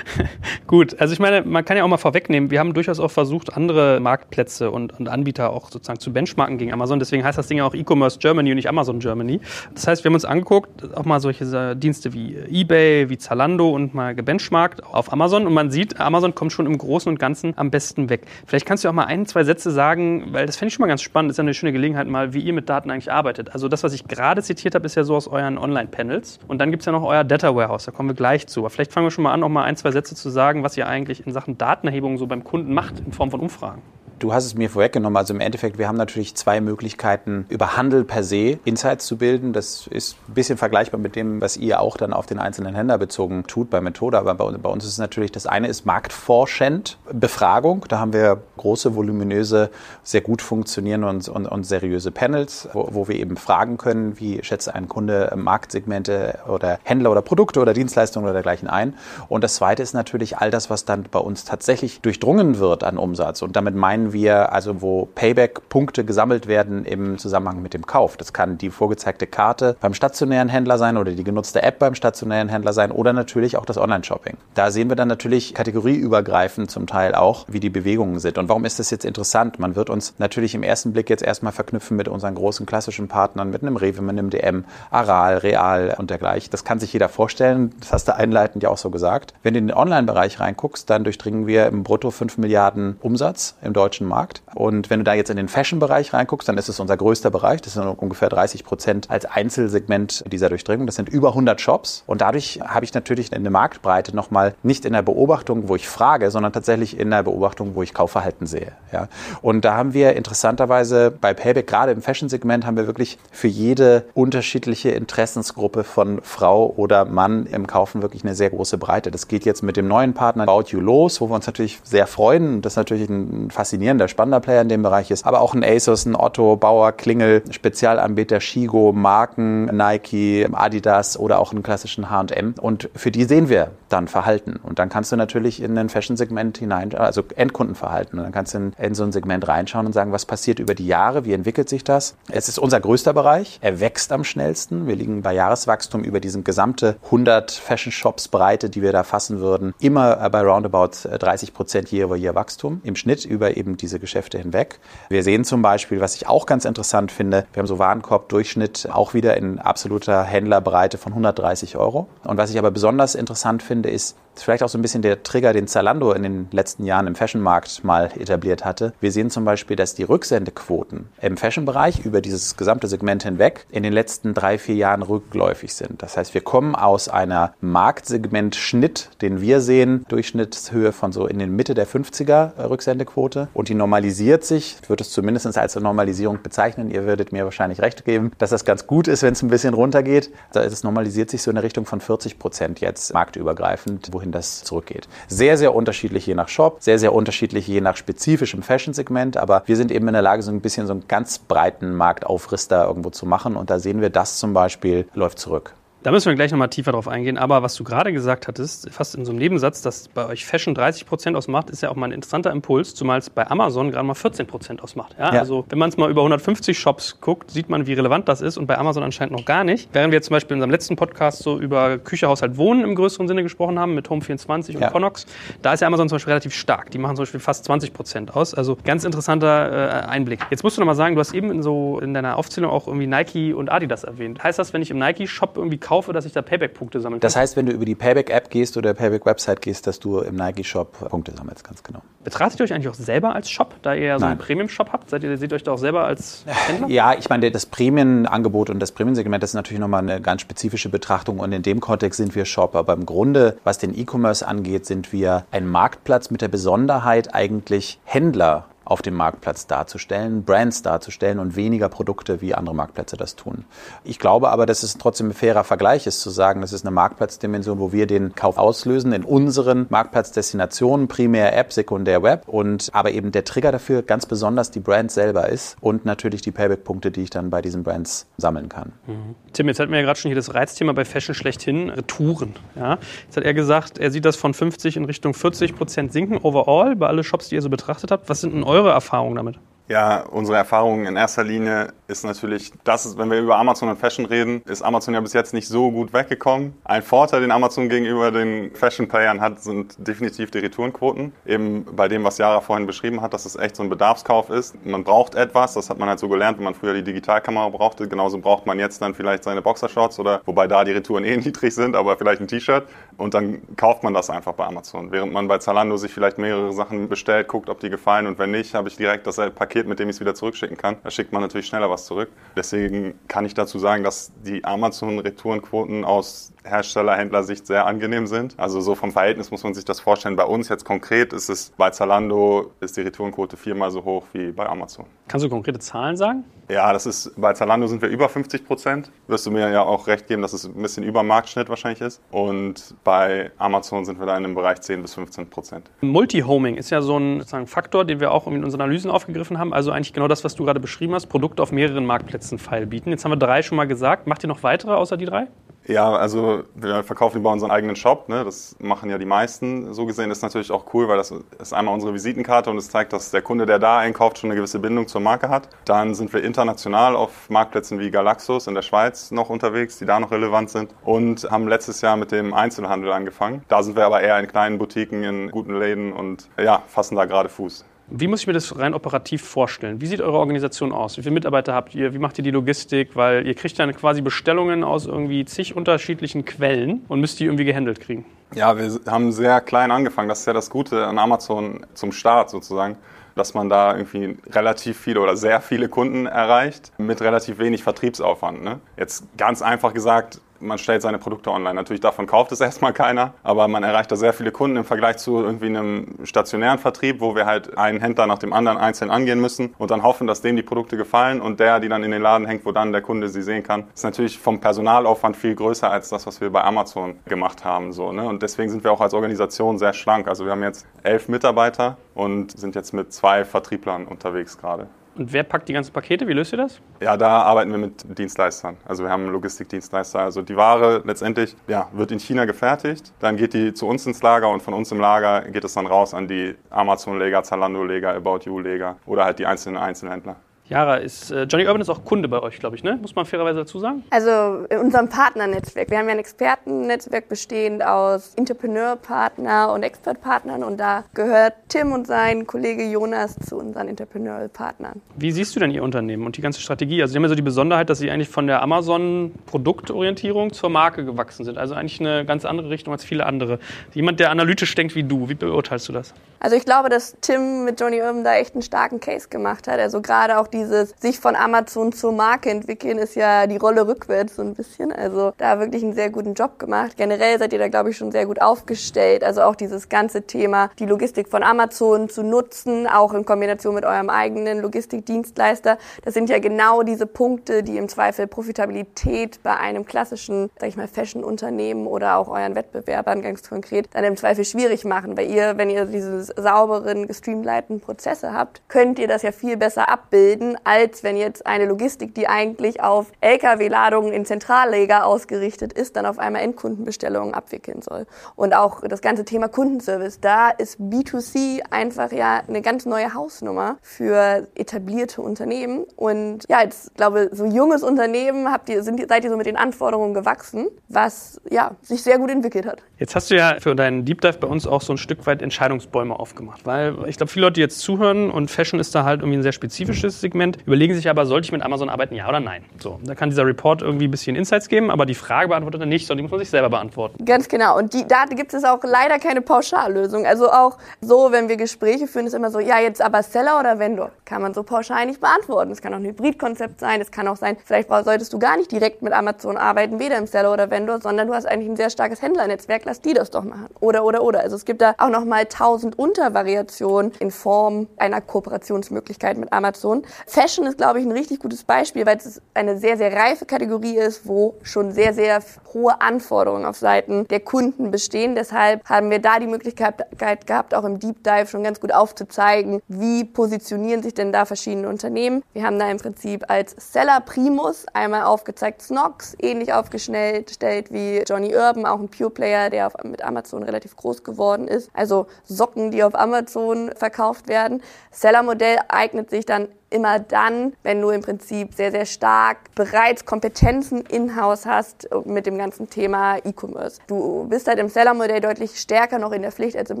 Gut, also ich meine, man kann ja auch mal vorwegnehmen, wir haben durchaus auch versucht, andere Marktplätze und, und Anbieter auch sozusagen zu benchmarken gegen Amazon. Deswegen heißt das Ding ja auch E-Commerce Germany und nicht Amazon Germany. Das heißt, wir haben uns angeguckt, auch mal solche Dienste wie eBay, wie Zalando und mal gebenchmarkt auf Amazon und man sieht, Amazon kommt schon im Großen und Ganzen am besten weg. Vielleicht kannst du auch mal ein, zwei Sätze sagen, weil das fände ich schon mal ganz spannend, das ist ja eine schöne Gelegenheit mal, wie ihr mit Daten eigentlich arbeitet. Also das, was ich gerade zitiert habe, ist ja so aus euren Online-Panels und dann gibt es ja noch euer Data Warehouse, da kommen wir gleich zu. Aber vielleicht fangen wir schon mal an, auch mal ein, zwei Sätze zu sagen, was ihr eigentlich in Sachen Datenerhebung so beim Kunden macht in Form von Umfragen. Du hast es mir vorweggenommen. Also im Endeffekt, wir haben natürlich zwei Möglichkeiten, über Handel per se Insights zu bilden. Das ist ein bisschen vergleichbar mit dem, was ihr auch dann auf den einzelnen Händler bezogen tut bei Methode. Aber bei, bei uns ist es natürlich, das eine ist marktforschend Befragung. Da haben wir große, voluminöse, sehr gut funktionierende und, und, und seriöse Panels, wo, wo wir eben fragen können, wie schätzt ein Kunde Marktsegmente oder Händler oder Produkte oder Dienstleistungen oder dergleichen ein. Und das zweite ist natürlich all das, was dann bei uns tatsächlich durchdrungen wird an Umsatz. Und damit meinen sehen wir, also wo Payback-Punkte gesammelt werden im Zusammenhang mit dem Kauf. Das kann die vorgezeigte Karte beim stationären Händler sein oder die genutzte App beim stationären Händler sein oder natürlich auch das Online-Shopping. Da sehen wir dann natürlich kategorieübergreifend zum Teil auch, wie die Bewegungen sind. Und warum ist das jetzt interessant? Man wird uns natürlich im ersten Blick jetzt erstmal verknüpfen mit unseren großen klassischen Partnern, mit einem Rewe, mit einem DM, Aral, Real und dergleichen. Das kann sich jeder vorstellen. Das hast du einleitend ja auch so gesagt. Wenn du in den Online-Bereich reinguckst, dann durchdringen wir im Brutto 5 Milliarden Umsatz im deutschen Markt. Und wenn du da jetzt in den Fashion-Bereich reinguckst, dann ist es unser größter Bereich. Das sind ungefähr 30 Prozent als Einzelsegment dieser Durchdringung. Das sind über 100 Shops. Und dadurch habe ich natürlich eine Marktbreite nochmal nicht in der Beobachtung, wo ich frage, sondern tatsächlich in der Beobachtung, wo ich Kaufverhalten sehe. Ja. Und da haben wir interessanterweise bei Payback, gerade im Fashion-Segment, haben wir wirklich für jede unterschiedliche Interessensgruppe von Frau oder Mann im Kaufen wirklich eine sehr große Breite. Das geht jetzt mit dem neuen Partner About You los, wo wir uns natürlich sehr freuen. Das ist natürlich ein faszinierender, spannender Player in dem Bereich ist. Aber auch ein ASOS, ein Otto, Bauer, Klingel, Spezialanbieter, Shigo, Marken, Nike, Adidas oder auch einen klassischen H&M. Und für die sehen wir dann Verhalten. Und dann kannst du natürlich in ein Fashion-Segment hinein, also Endkundenverhalten. Und dann kannst du in, in so ein Segment reinschauen und sagen, was passiert über die Jahre, wie entwickelt sich das? Es ist unser größter Bereich. Er wächst am schnellsten. Wir liegen bei Jahreswachstum über diesen gesamte 100 Fashion Shops Breite, die wir da fassen würden, immer bei roundabout 30 Prozent Year-over-Year Wachstum im Schnitt über eben diese Geschäfte hinweg. Wir sehen zum Beispiel, was ich auch ganz interessant finde, wir haben so Warenkorb-Durchschnitt auch wieder in absoluter Händlerbreite von 130 Euro. Und was ich aber besonders interessant finde, ist, ist vielleicht auch so ein bisschen der Trigger, den Zalando in den letzten Jahren im Fashionmarkt mal etabliert hatte. Wir sehen zum Beispiel, dass die Rücksendequoten im Fashion-Bereich über dieses gesamte Segment hinweg in den letzten drei, vier Jahren rückläufig sind. Das heißt, wir kommen aus einer Marktsegment-Schnitt, den wir sehen, Durchschnittshöhe von so in den Mitte der 50er Rücksendequote und die normalisiert sich. Ich würde es zumindest als Normalisierung bezeichnen. Ihr würdet mir wahrscheinlich recht geben, dass das ganz gut ist, wenn es ein bisschen runtergeht. Es normalisiert sich so in der Richtung von 40 Prozent jetzt marktübergreifend, wohin das zurückgeht. Sehr, sehr unterschiedlich je nach Shop, sehr, sehr unterschiedlich je nach spezifischem Fashion-Segment, aber wir sind eben in der Lage, so ein bisschen so einen ganz breiten Marktaufriss da irgendwo zu machen und da sehen wir, das zum Beispiel läuft zurück. Da müssen wir gleich nochmal tiefer drauf eingehen. Aber was du gerade gesagt hattest, fast in so einem Nebensatz, dass bei euch Fashion 30 Prozent ausmacht, ist ja auch mal ein interessanter Impuls, zumal es bei Amazon gerade mal 14 Prozent ausmacht. Ja? Ja. Also wenn man es mal über 150 Shops guckt, sieht man, wie relevant das ist und bei Amazon anscheinend noch gar nicht. Während wir zum Beispiel in unserem letzten Podcast so über Küche, Haushalt, Wohnen im größeren Sinne gesprochen haben, mit Home24 und ja. Connox, da ist ja Amazon zum Beispiel relativ stark. Die machen zum Beispiel fast 20 Prozent aus. Also ganz interessanter äh, Einblick. Jetzt musst du nochmal sagen, du hast eben in, so in deiner Aufzählung auch irgendwie Nike und Adidas erwähnt. Heißt das, wenn ich im Nike-Shop irgendwie kaufe, dass ich da Payback Payback-Punkte sammeln Das heißt, wenn du über die Payback-App gehst oder Payback-Website gehst, dass du im Nike-Shop Punkte sammelst, ganz genau. Betrachtet ihr euch eigentlich auch selber als Shop, da ihr ja so Nein. einen Premium-Shop habt? Seid ihr, seht ihr euch da auch selber als Händler? Ja, ich meine, das Premium-Angebot und das Premium-Segment, das ist natürlich nochmal eine ganz spezifische Betrachtung und in dem Kontext sind wir Shop. Aber im Grunde, was den E-Commerce angeht, sind wir ein Marktplatz mit der Besonderheit, eigentlich Händler auf dem Marktplatz darzustellen, Brands darzustellen und weniger Produkte, wie andere Marktplätze das tun. Ich glaube aber, dass es trotzdem ein fairer Vergleich ist, zu sagen, das ist eine Marktplatzdimension, wo wir den Kauf auslösen in unseren Marktplatzdestinationen, primär App, sekundär Web und aber eben der Trigger dafür ganz besonders die Brand selber ist und natürlich die Payback-Punkte, die ich dann bei diesen Brands sammeln kann. Mhm. Tim, jetzt hatten wir ja gerade schon hier das Reizthema bei Fashion schlechthin, Retouren. Ja? Jetzt hat er gesagt, er sieht das von 50 in Richtung 40 Prozent sinken overall bei allen Shops, die ihr so betrachtet habt. Was sind denn eure eure Erfahrungen damit? Ja, unsere Erfahrung in erster Linie ist natürlich, das ist, wenn wir über Amazon und Fashion reden, ist Amazon ja bis jetzt nicht so gut weggekommen. Ein Vorteil, den Amazon gegenüber den Fashion-Playern hat, sind definitiv die Retourenquoten. Eben bei dem, was Jara vorhin beschrieben hat, dass es echt so ein Bedarfskauf ist. Man braucht etwas, das hat man halt so gelernt, wenn man früher die Digitalkamera brauchte. Genauso braucht man jetzt dann vielleicht seine Boxershorts oder, wobei da die Retouren eh niedrig sind, aber vielleicht ein T-Shirt. Und dann kauft man das einfach bei Amazon. Während man bei Zalando sich vielleicht mehrere Sachen bestellt, guckt, ob die gefallen und wenn nicht, habe ich direkt das Paket Paket, mit dem ich es wieder zurückschicken kann. Da schickt man natürlich schneller was zurück. Deswegen kann ich dazu sagen, dass die Amazon-Retourenquoten aus Hersteller-Händler-Sicht sehr angenehm sind. Also so vom Verhältnis muss man sich das vorstellen. Bei uns jetzt konkret ist es bei Zalando ist die Retourenquote viermal so hoch wie bei Amazon. Kannst du konkrete Zahlen sagen? Ja, das ist bei Zalando sind wir über 50 Prozent. Wirst du mir ja auch recht geben, dass es ein bisschen über Marktschnitt wahrscheinlich ist. Und bei Amazon sind wir da in einem Bereich 10 bis 15 Prozent. Multi-Homing ist ja so ein Faktor, den wir auch in unseren Analysen aufgegriffen haben haben, also eigentlich genau das, was du gerade beschrieben hast, Produkte auf mehreren Marktplätzen feilbieten. Jetzt haben wir drei schon mal gesagt. Macht ihr noch weitere außer die drei? Ja, also wir verkaufen über unseren eigenen Shop. Ne? Das machen ja die meisten. So gesehen ist natürlich auch cool, weil das ist einmal unsere Visitenkarte und es zeigt, dass der Kunde, der da einkauft, schon eine gewisse Bindung zur Marke hat. Dann sind wir international auf Marktplätzen wie Galaxus in der Schweiz noch unterwegs, die da noch relevant sind. Und haben letztes Jahr mit dem Einzelhandel angefangen. Da sind wir aber eher in kleinen Boutiquen, in guten Läden und ja, fassen da gerade Fuß. Wie muss ich mir das rein operativ vorstellen? Wie sieht eure Organisation aus? Wie viele Mitarbeiter habt ihr? Wie macht ihr die Logistik? Weil ihr kriegt dann quasi Bestellungen aus irgendwie zig unterschiedlichen Quellen und müsst die irgendwie gehandelt kriegen. Ja, wir haben sehr klein angefangen. Das ist ja das Gute an Amazon zum Start sozusagen dass man da irgendwie relativ viele oder sehr viele Kunden erreicht mit relativ wenig Vertriebsaufwand. Ne? Jetzt ganz einfach gesagt, man stellt seine Produkte online. Natürlich davon kauft es erstmal keiner, aber man erreicht da sehr viele Kunden im Vergleich zu irgendwie einem stationären Vertrieb, wo wir halt einen Händler nach dem anderen einzeln angehen müssen und dann hoffen, dass dem die Produkte gefallen und der, die dann in den Laden hängt, wo dann der Kunde sie sehen kann, ist natürlich vom Personalaufwand viel größer als das, was wir bei Amazon gemacht haben. So, ne? Und deswegen sind wir auch als Organisation sehr schlank. Also wir haben jetzt elf Mitarbeiter und sind jetzt mit zwei Vertrieblern unterwegs gerade. Und wer packt die ganzen Pakete? Wie löst ihr das? Ja, da arbeiten wir mit Dienstleistern. Also wir haben Logistikdienstleister. Also die Ware letztendlich ja, wird in China gefertigt, dann geht die zu uns ins Lager und von uns im Lager geht es dann raus an die Amazon-Leger, Zalando-Leger, About You-Leger oder halt die einzelnen Einzelhändler. Jara, ist, äh, Johnny Urban ist auch Kunde bei euch, glaube ich, ne? Muss man fairerweise dazu sagen? Also in unserem Partnernetzwerk. Wir haben ja ein Expertennetzwerk bestehend aus Entrepreneur-Partner und Expert-Partnern und da gehört Tim und sein Kollege Jonas zu unseren Entrepreneur-Partnern. Wie siehst du denn Ihr Unternehmen und die ganze Strategie? Also Sie haben ja so die Besonderheit, dass Sie eigentlich von der Amazon-Produktorientierung zur Marke gewachsen sind. Also eigentlich eine ganz andere Richtung als viele andere. Jemand, der analytisch denkt wie du, wie beurteilst du das? Also ich glaube, dass Tim mit Johnny Urban da echt einen starken Case gemacht hat. Also gerade auch die dieses sich von Amazon zur Marke entwickeln ist ja die Rolle rückwärts so ein bisschen. Also da wirklich einen sehr guten Job gemacht. Generell seid ihr da, glaube ich, schon sehr gut aufgestellt. Also auch dieses ganze Thema, die Logistik von Amazon zu nutzen, auch in Kombination mit eurem eigenen Logistikdienstleister. Das sind ja genau diese Punkte, die im Zweifel Profitabilität bei einem klassischen, sag ich mal, Fashion-Unternehmen oder auch euren Wettbewerbern ganz konkret dann im Zweifel schwierig machen. Weil ihr, wenn ihr diese sauberen, gestreamlinten Prozesse habt, könnt ihr das ja viel besser abbilden als wenn jetzt eine Logistik, die eigentlich auf Lkw-Ladungen in Zentrallager ausgerichtet ist, dann auf einmal Endkundenbestellungen abwickeln soll. Und auch das ganze Thema Kundenservice, da ist B2C einfach ja eine ganz neue Hausnummer für etablierte Unternehmen. Und ja, jetzt glaube so junges Unternehmen habt ihr, sind, seid ihr so mit den Anforderungen gewachsen, was ja sich sehr gut entwickelt hat. Jetzt hast du ja für deinen Deep Dive bei uns auch so ein Stück weit Entscheidungsbäume aufgemacht, weil ich glaube, viele Leute, jetzt zuhören und Fashion ist da halt irgendwie ein sehr spezifisches Segment, Segment, überlegen sich aber, sollte ich mit Amazon arbeiten, ja oder nein? So, da kann dieser Report irgendwie ein bisschen Insights geben, aber die Frage beantwortet er nicht, sondern die muss man sich selber beantworten. Ganz genau. Und die, da gibt es auch leider keine Pauschallösung. Also auch so, wenn wir Gespräche führen, ist immer so, ja, jetzt aber Seller oder Vendor? Kann man so pauschal nicht beantworten. Es kann auch ein Hybridkonzept sein. Es kann auch sein, vielleicht solltest du gar nicht direkt mit Amazon arbeiten, weder im Seller oder Vendor, sondern du hast eigentlich ein sehr starkes Händlernetzwerk, lass die das doch machen. Oder, oder, oder. Also es gibt da auch nochmal tausend Untervariationen in Form einer Kooperationsmöglichkeit mit Amazon. Fashion ist, glaube ich, ein richtig gutes Beispiel, weil es eine sehr, sehr reife Kategorie ist, wo schon sehr, sehr hohe Anforderungen auf Seiten der Kunden bestehen. Deshalb haben wir da die Möglichkeit gehabt, auch im Deep Dive schon ganz gut aufzuzeigen, wie positionieren sich denn da verschiedene Unternehmen. Wir haben da im Prinzip als Seller Primus einmal aufgezeigt Snox, ähnlich aufgestellt wie Johnny Urban, auch ein Pure Player, der mit Amazon relativ groß geworden ist. Also Socken, die auf Amazon verkauft werden. Seller-Modell eignet sich dann immer dann, wenn du im Prinzip sehr, sehr stark bereits Kompetenzen in-house hast mit dem ganzen Thema E-Commerce. Du bist halt im Seller-Modell deutlich stärker noch in der Pflicht als im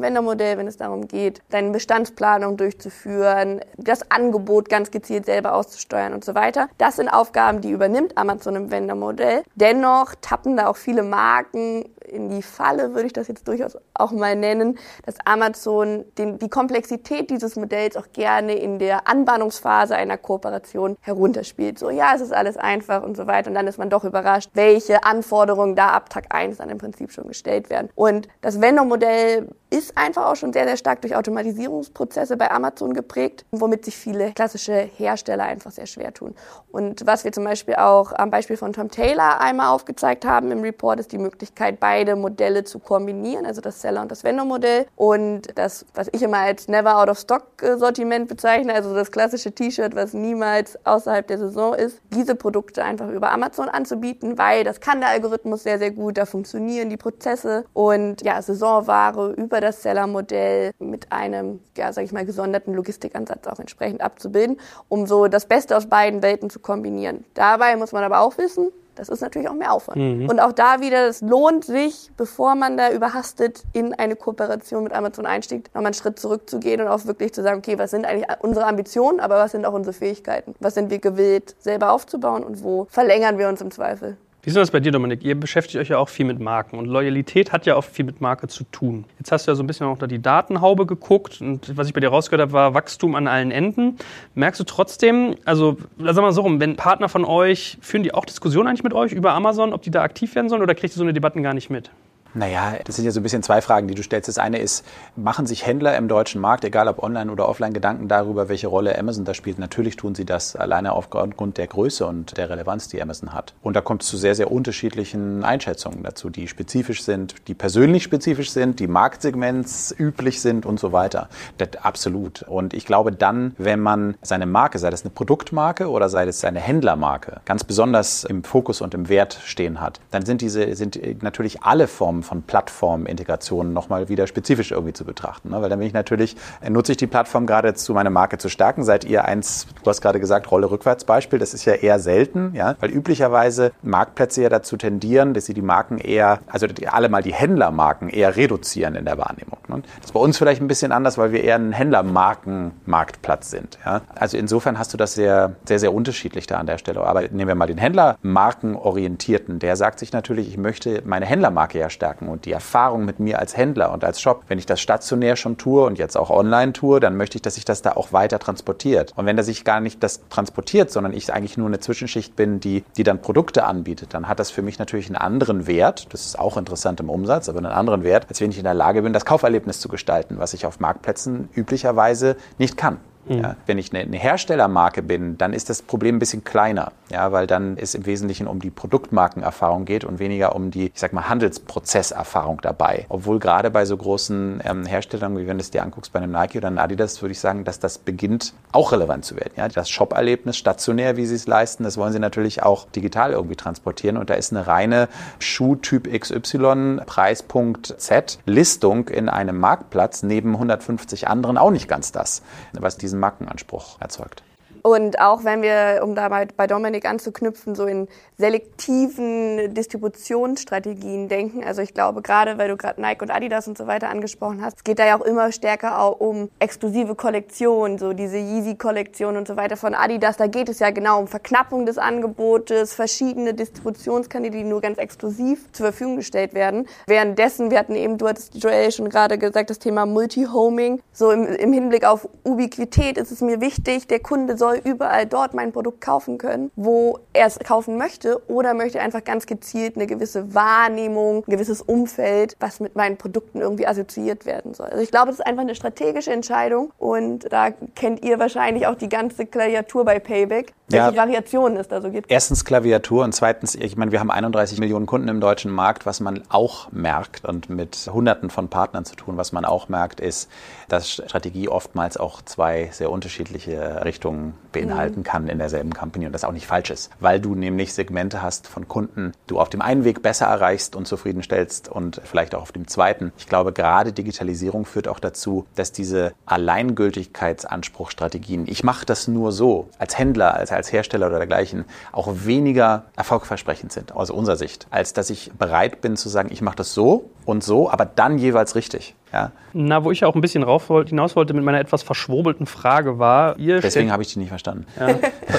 Vendor-Modell, wenn es darum geht, deine Bestandsplanung durchzuführen, das Angebot ganz gezielt selber auszusteuern und so weiter. Das sind Aufgaben, die übernimmt Amazon im Vendor-Modell. Dennoch tappen da auch viele Marken in die Falle, würde ich das jetzt durchaus auch mal nennen, dass Amazon den, die Komplexität dieses Modells auch gerne in der Anbahnungsphase Phase einer Kooperation herunterspielt. So, ja, es ist alles einfach und so weiter. Und dann ist man doch überrascht, welche Anforderungen da ab Tag 1 dann im Prinzip schon gestellt werden. Und das Vendor-Modell ist einfach auch schon sehr, sehr stark durch Automatisierungsprozesse bei Amazon geprägt, womit sich viele klassische Hersteller einfach sehr schwer tun. Und was wir zum Beispiel auch am Beispiel von Tom Taylor einmal aufgezeigt haben im Report, ist die Möglichkeit, beide Modelle zu kombinieren, also das Seller- und das Vendor-Modell. Und das, was ich immer als Never Out of Stock-Sortiment bezeichne, also das klassische T-Shirt, was niemals außerhalb der Saison ist, diese Produkte einfach über Amazon anzubieten, weil das kann der Algorithmus sehr, sehr gut, da funktionieren die Prozesse und ja, Saisonware über über das Seller-Modell mit einem, ja, sag ich mal, gesonderten Logistikansatz auch entsprechend abzubilden, um so das Beste aus beiden Welten zu kombinieren. Dabei muss man aber auch wissen, das ist natürlich auch mehr Aufwand. Mhm. Und auch da wieder, es lohnt sich, bevor man da überhastet in eine Kooperation mit Amazon einstiegt, nochmal einen Schritt zurückzugehen und auch wirklich zu sagen, okay, was sind eigentlich unsere Ambitionen, aber was sind auch unsere Fähigkeiten? Was sind wir gewillt, selber aufzubauen und wo verlängern wir uns im Zweifel? Wie ist das bei dir, Dominik? Ihr beschäftigt euch ja auch viel mit Marken und Loyalität hat ja auch viel mit Marke zu tun. Jetzt hast du ja so ein bisschen auch unter die Datenhaube geguckt und was ich bei dir rausgehört habe, war Wachstum an allen Enden. Merkst du trotzdem, also sag mal so rum, wenn Partner von euch, führen die auch Diskussionen eigentlich mit euch über Amazon, ob die da aktiv werden sollen oder kriegt ihr so eine Debatten gar nicht mit? Naja, das sind ja so ein bisschen zwei Fragen, die du stellst. Das eine ist, machen sich Händler im deutschen Markt, egal ob online oder offline, Gedanken darüber, welche Rolle Amazon da spielt? Natürlich tun sie das alleine aufgrund der Größe und der Relevanz, die Amazon hat. Und da kommt es zu sehr, sehr unterschiedlichen Einschätzungen dazu, die spezifisch sind, die persönlich spezifisch sind, die marktsegmentsüblich sind und so weiter. Das, absolut. Und ich glaube dann, wenn man seine Marke, sei das eine Produktmarke oder sei das eine Händlermarke, ganz besonders im Fokus und im Wert stehen hat, dann sind diese, sind natürlich alle Formen Von Plattformintegrationen nochmal wieder spezifisch irgendwie zu betrachten. Ne? Weil dann bin ich natürlich, nutze ich die Plattform gerade zu meine Marke zu stärken. Seid ihr eins, du hast gerade gesagt, Rolle rückwärts Beispiel, das ist ja eher selten, ja, weil üblicherweise Marktplätze ja dazu tendieren, dass sie die Marken eher, also alle mal die Händlermarken eher reduzieren in der Wahrnehmung. Ne? Das ist bei uns vielleicht ein bisschen anders, weil wir eher ein Händlermarkenmarktplatz sind. Ja? Also insofern hast du das sehr, sehr, sehr unterschiedlich da an der Stelle. Aber nehmen wir mal den Händlermarkenorientierten, der sagt sich natürlich, ich möchte meine Händlermarke ja stärken stärken und die Erfahrung mit mir als Händler und als Shop, wenn ich das stationär schon tue und jetzt auch online tue, dann möchte ich, dass sich das da auch weiter transportiert. Und wenn er sich gar nicht das transportiert, sondern ich eigentlich nur eine Zwischenschicht bin, die, die dann Produkte anbietet, dann hat das für mich natürlich einen anderen Wert. Das ist auch interessant im Umsatz, aber einen anderen Wert, als wenn ich in der Lage bin, das Kauferlebnis zu gestalten, was ich auf Marktplätzen üblicherweise nicht kann. Mhm. Ja, wenn ich eine, Herstellermarke bin, dann ist das Problem ein bisschen kleiner, ja, weil dann es im Wesentlichen um die Produktmarkenerfahrung geht und weniger um die, ich sag mal, Handelsprozesserfahrung dabei. Obwohl gerade bei so großen ähm, Herstellern, wie wenn du es dir anguckst bei einem Nike oder einem Adidas, würde ich sagen, dass das beginnt auch relevant zu werden. Ja, das Shop-Erlebnis stationär, wie sie es leisten, das wollen sie natürlich auch digital irgendwie transportieren und da ist eine reine Schuhtyp XY, Preispunkt Z, Listung in einem Marktplatz neben 150 anderen auch nicht ganz das, was die diesen Markenanspruch erzeugt. Und auch wenn wir, um da mal bei Dominik anzuknüpfen, so in selektiven Distributionsstrategien denken. Also ich glaube, gerade weil du gerade Nike und Adidas und so weiter angesprochen hast, es geht da ja auch immer stärker auch um exklusive Kollektionen, so diese Yeezy-Kollektion und so weiter von Adidas. Da geht es ja genau um Verknappung des Angebotes, verschiedene Distributionskanäle, die nur ganz exklusiv zur Verfügung gestellt werden. Währenddessen, wir hatten eben, du hattest Joel schon gerade gesagt, das Thema Multi-Homing. So im, im Hinblick auf Ubiquität ist es mir wichtig, der Kunde soll soll überall dort mein Produkt kaufen können, wo er es kaufen möchte oder möchte einfach ganz gezielt eine gewisse Wahrnehmung, ein gewisses Umfeld, was mit meinen Produkten irgendwie assoziiert werden soll. Also ich glaube, das ist einfach eine strategische Entscheidung und da kennt ihr wahrscheinlich auch die ganze Klaviatur bei Payback, welche ja, Variationen es da so gibt. Erstens Klaviatur und zweitens, ich meine, wir haben 31 Millionen Kunden im deutschen Markt, was man auch merkt und mit hunderten von Partnern zu tun, was man auch merkt, ist, dass Strategie oftmals auch zwei sehr unterschiedliche Richtungen beinhalten kann in derselben Company und das auch nicht falsch ist, weil du nämlich Segmente hast von Kunden, du auf dem einen Weg besser erreichst und zufriedenstellst und vielleicht auch auf dem zweiten. Ich glaube, gerade Digitalisierung führt auch dazu, dass diese Alleingültigkeitsanspruchstrategien, ich mache das nur so, als Händler, als, als Hersteller oder dergleichen, auch weniger erfolgversprechend sind aus unserer Sicht, als dass ich bereit bin zu sagen, ich mache das so und so, aber dann jeweils richtig. Ja. Na, wo ich auch ein bisschen rauf wollte, hinaus wollte mit meiner etwas verschwurbelten Frage war, ihr Deswegen habe ich die nicht verstanden. Ja,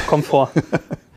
kommt vor.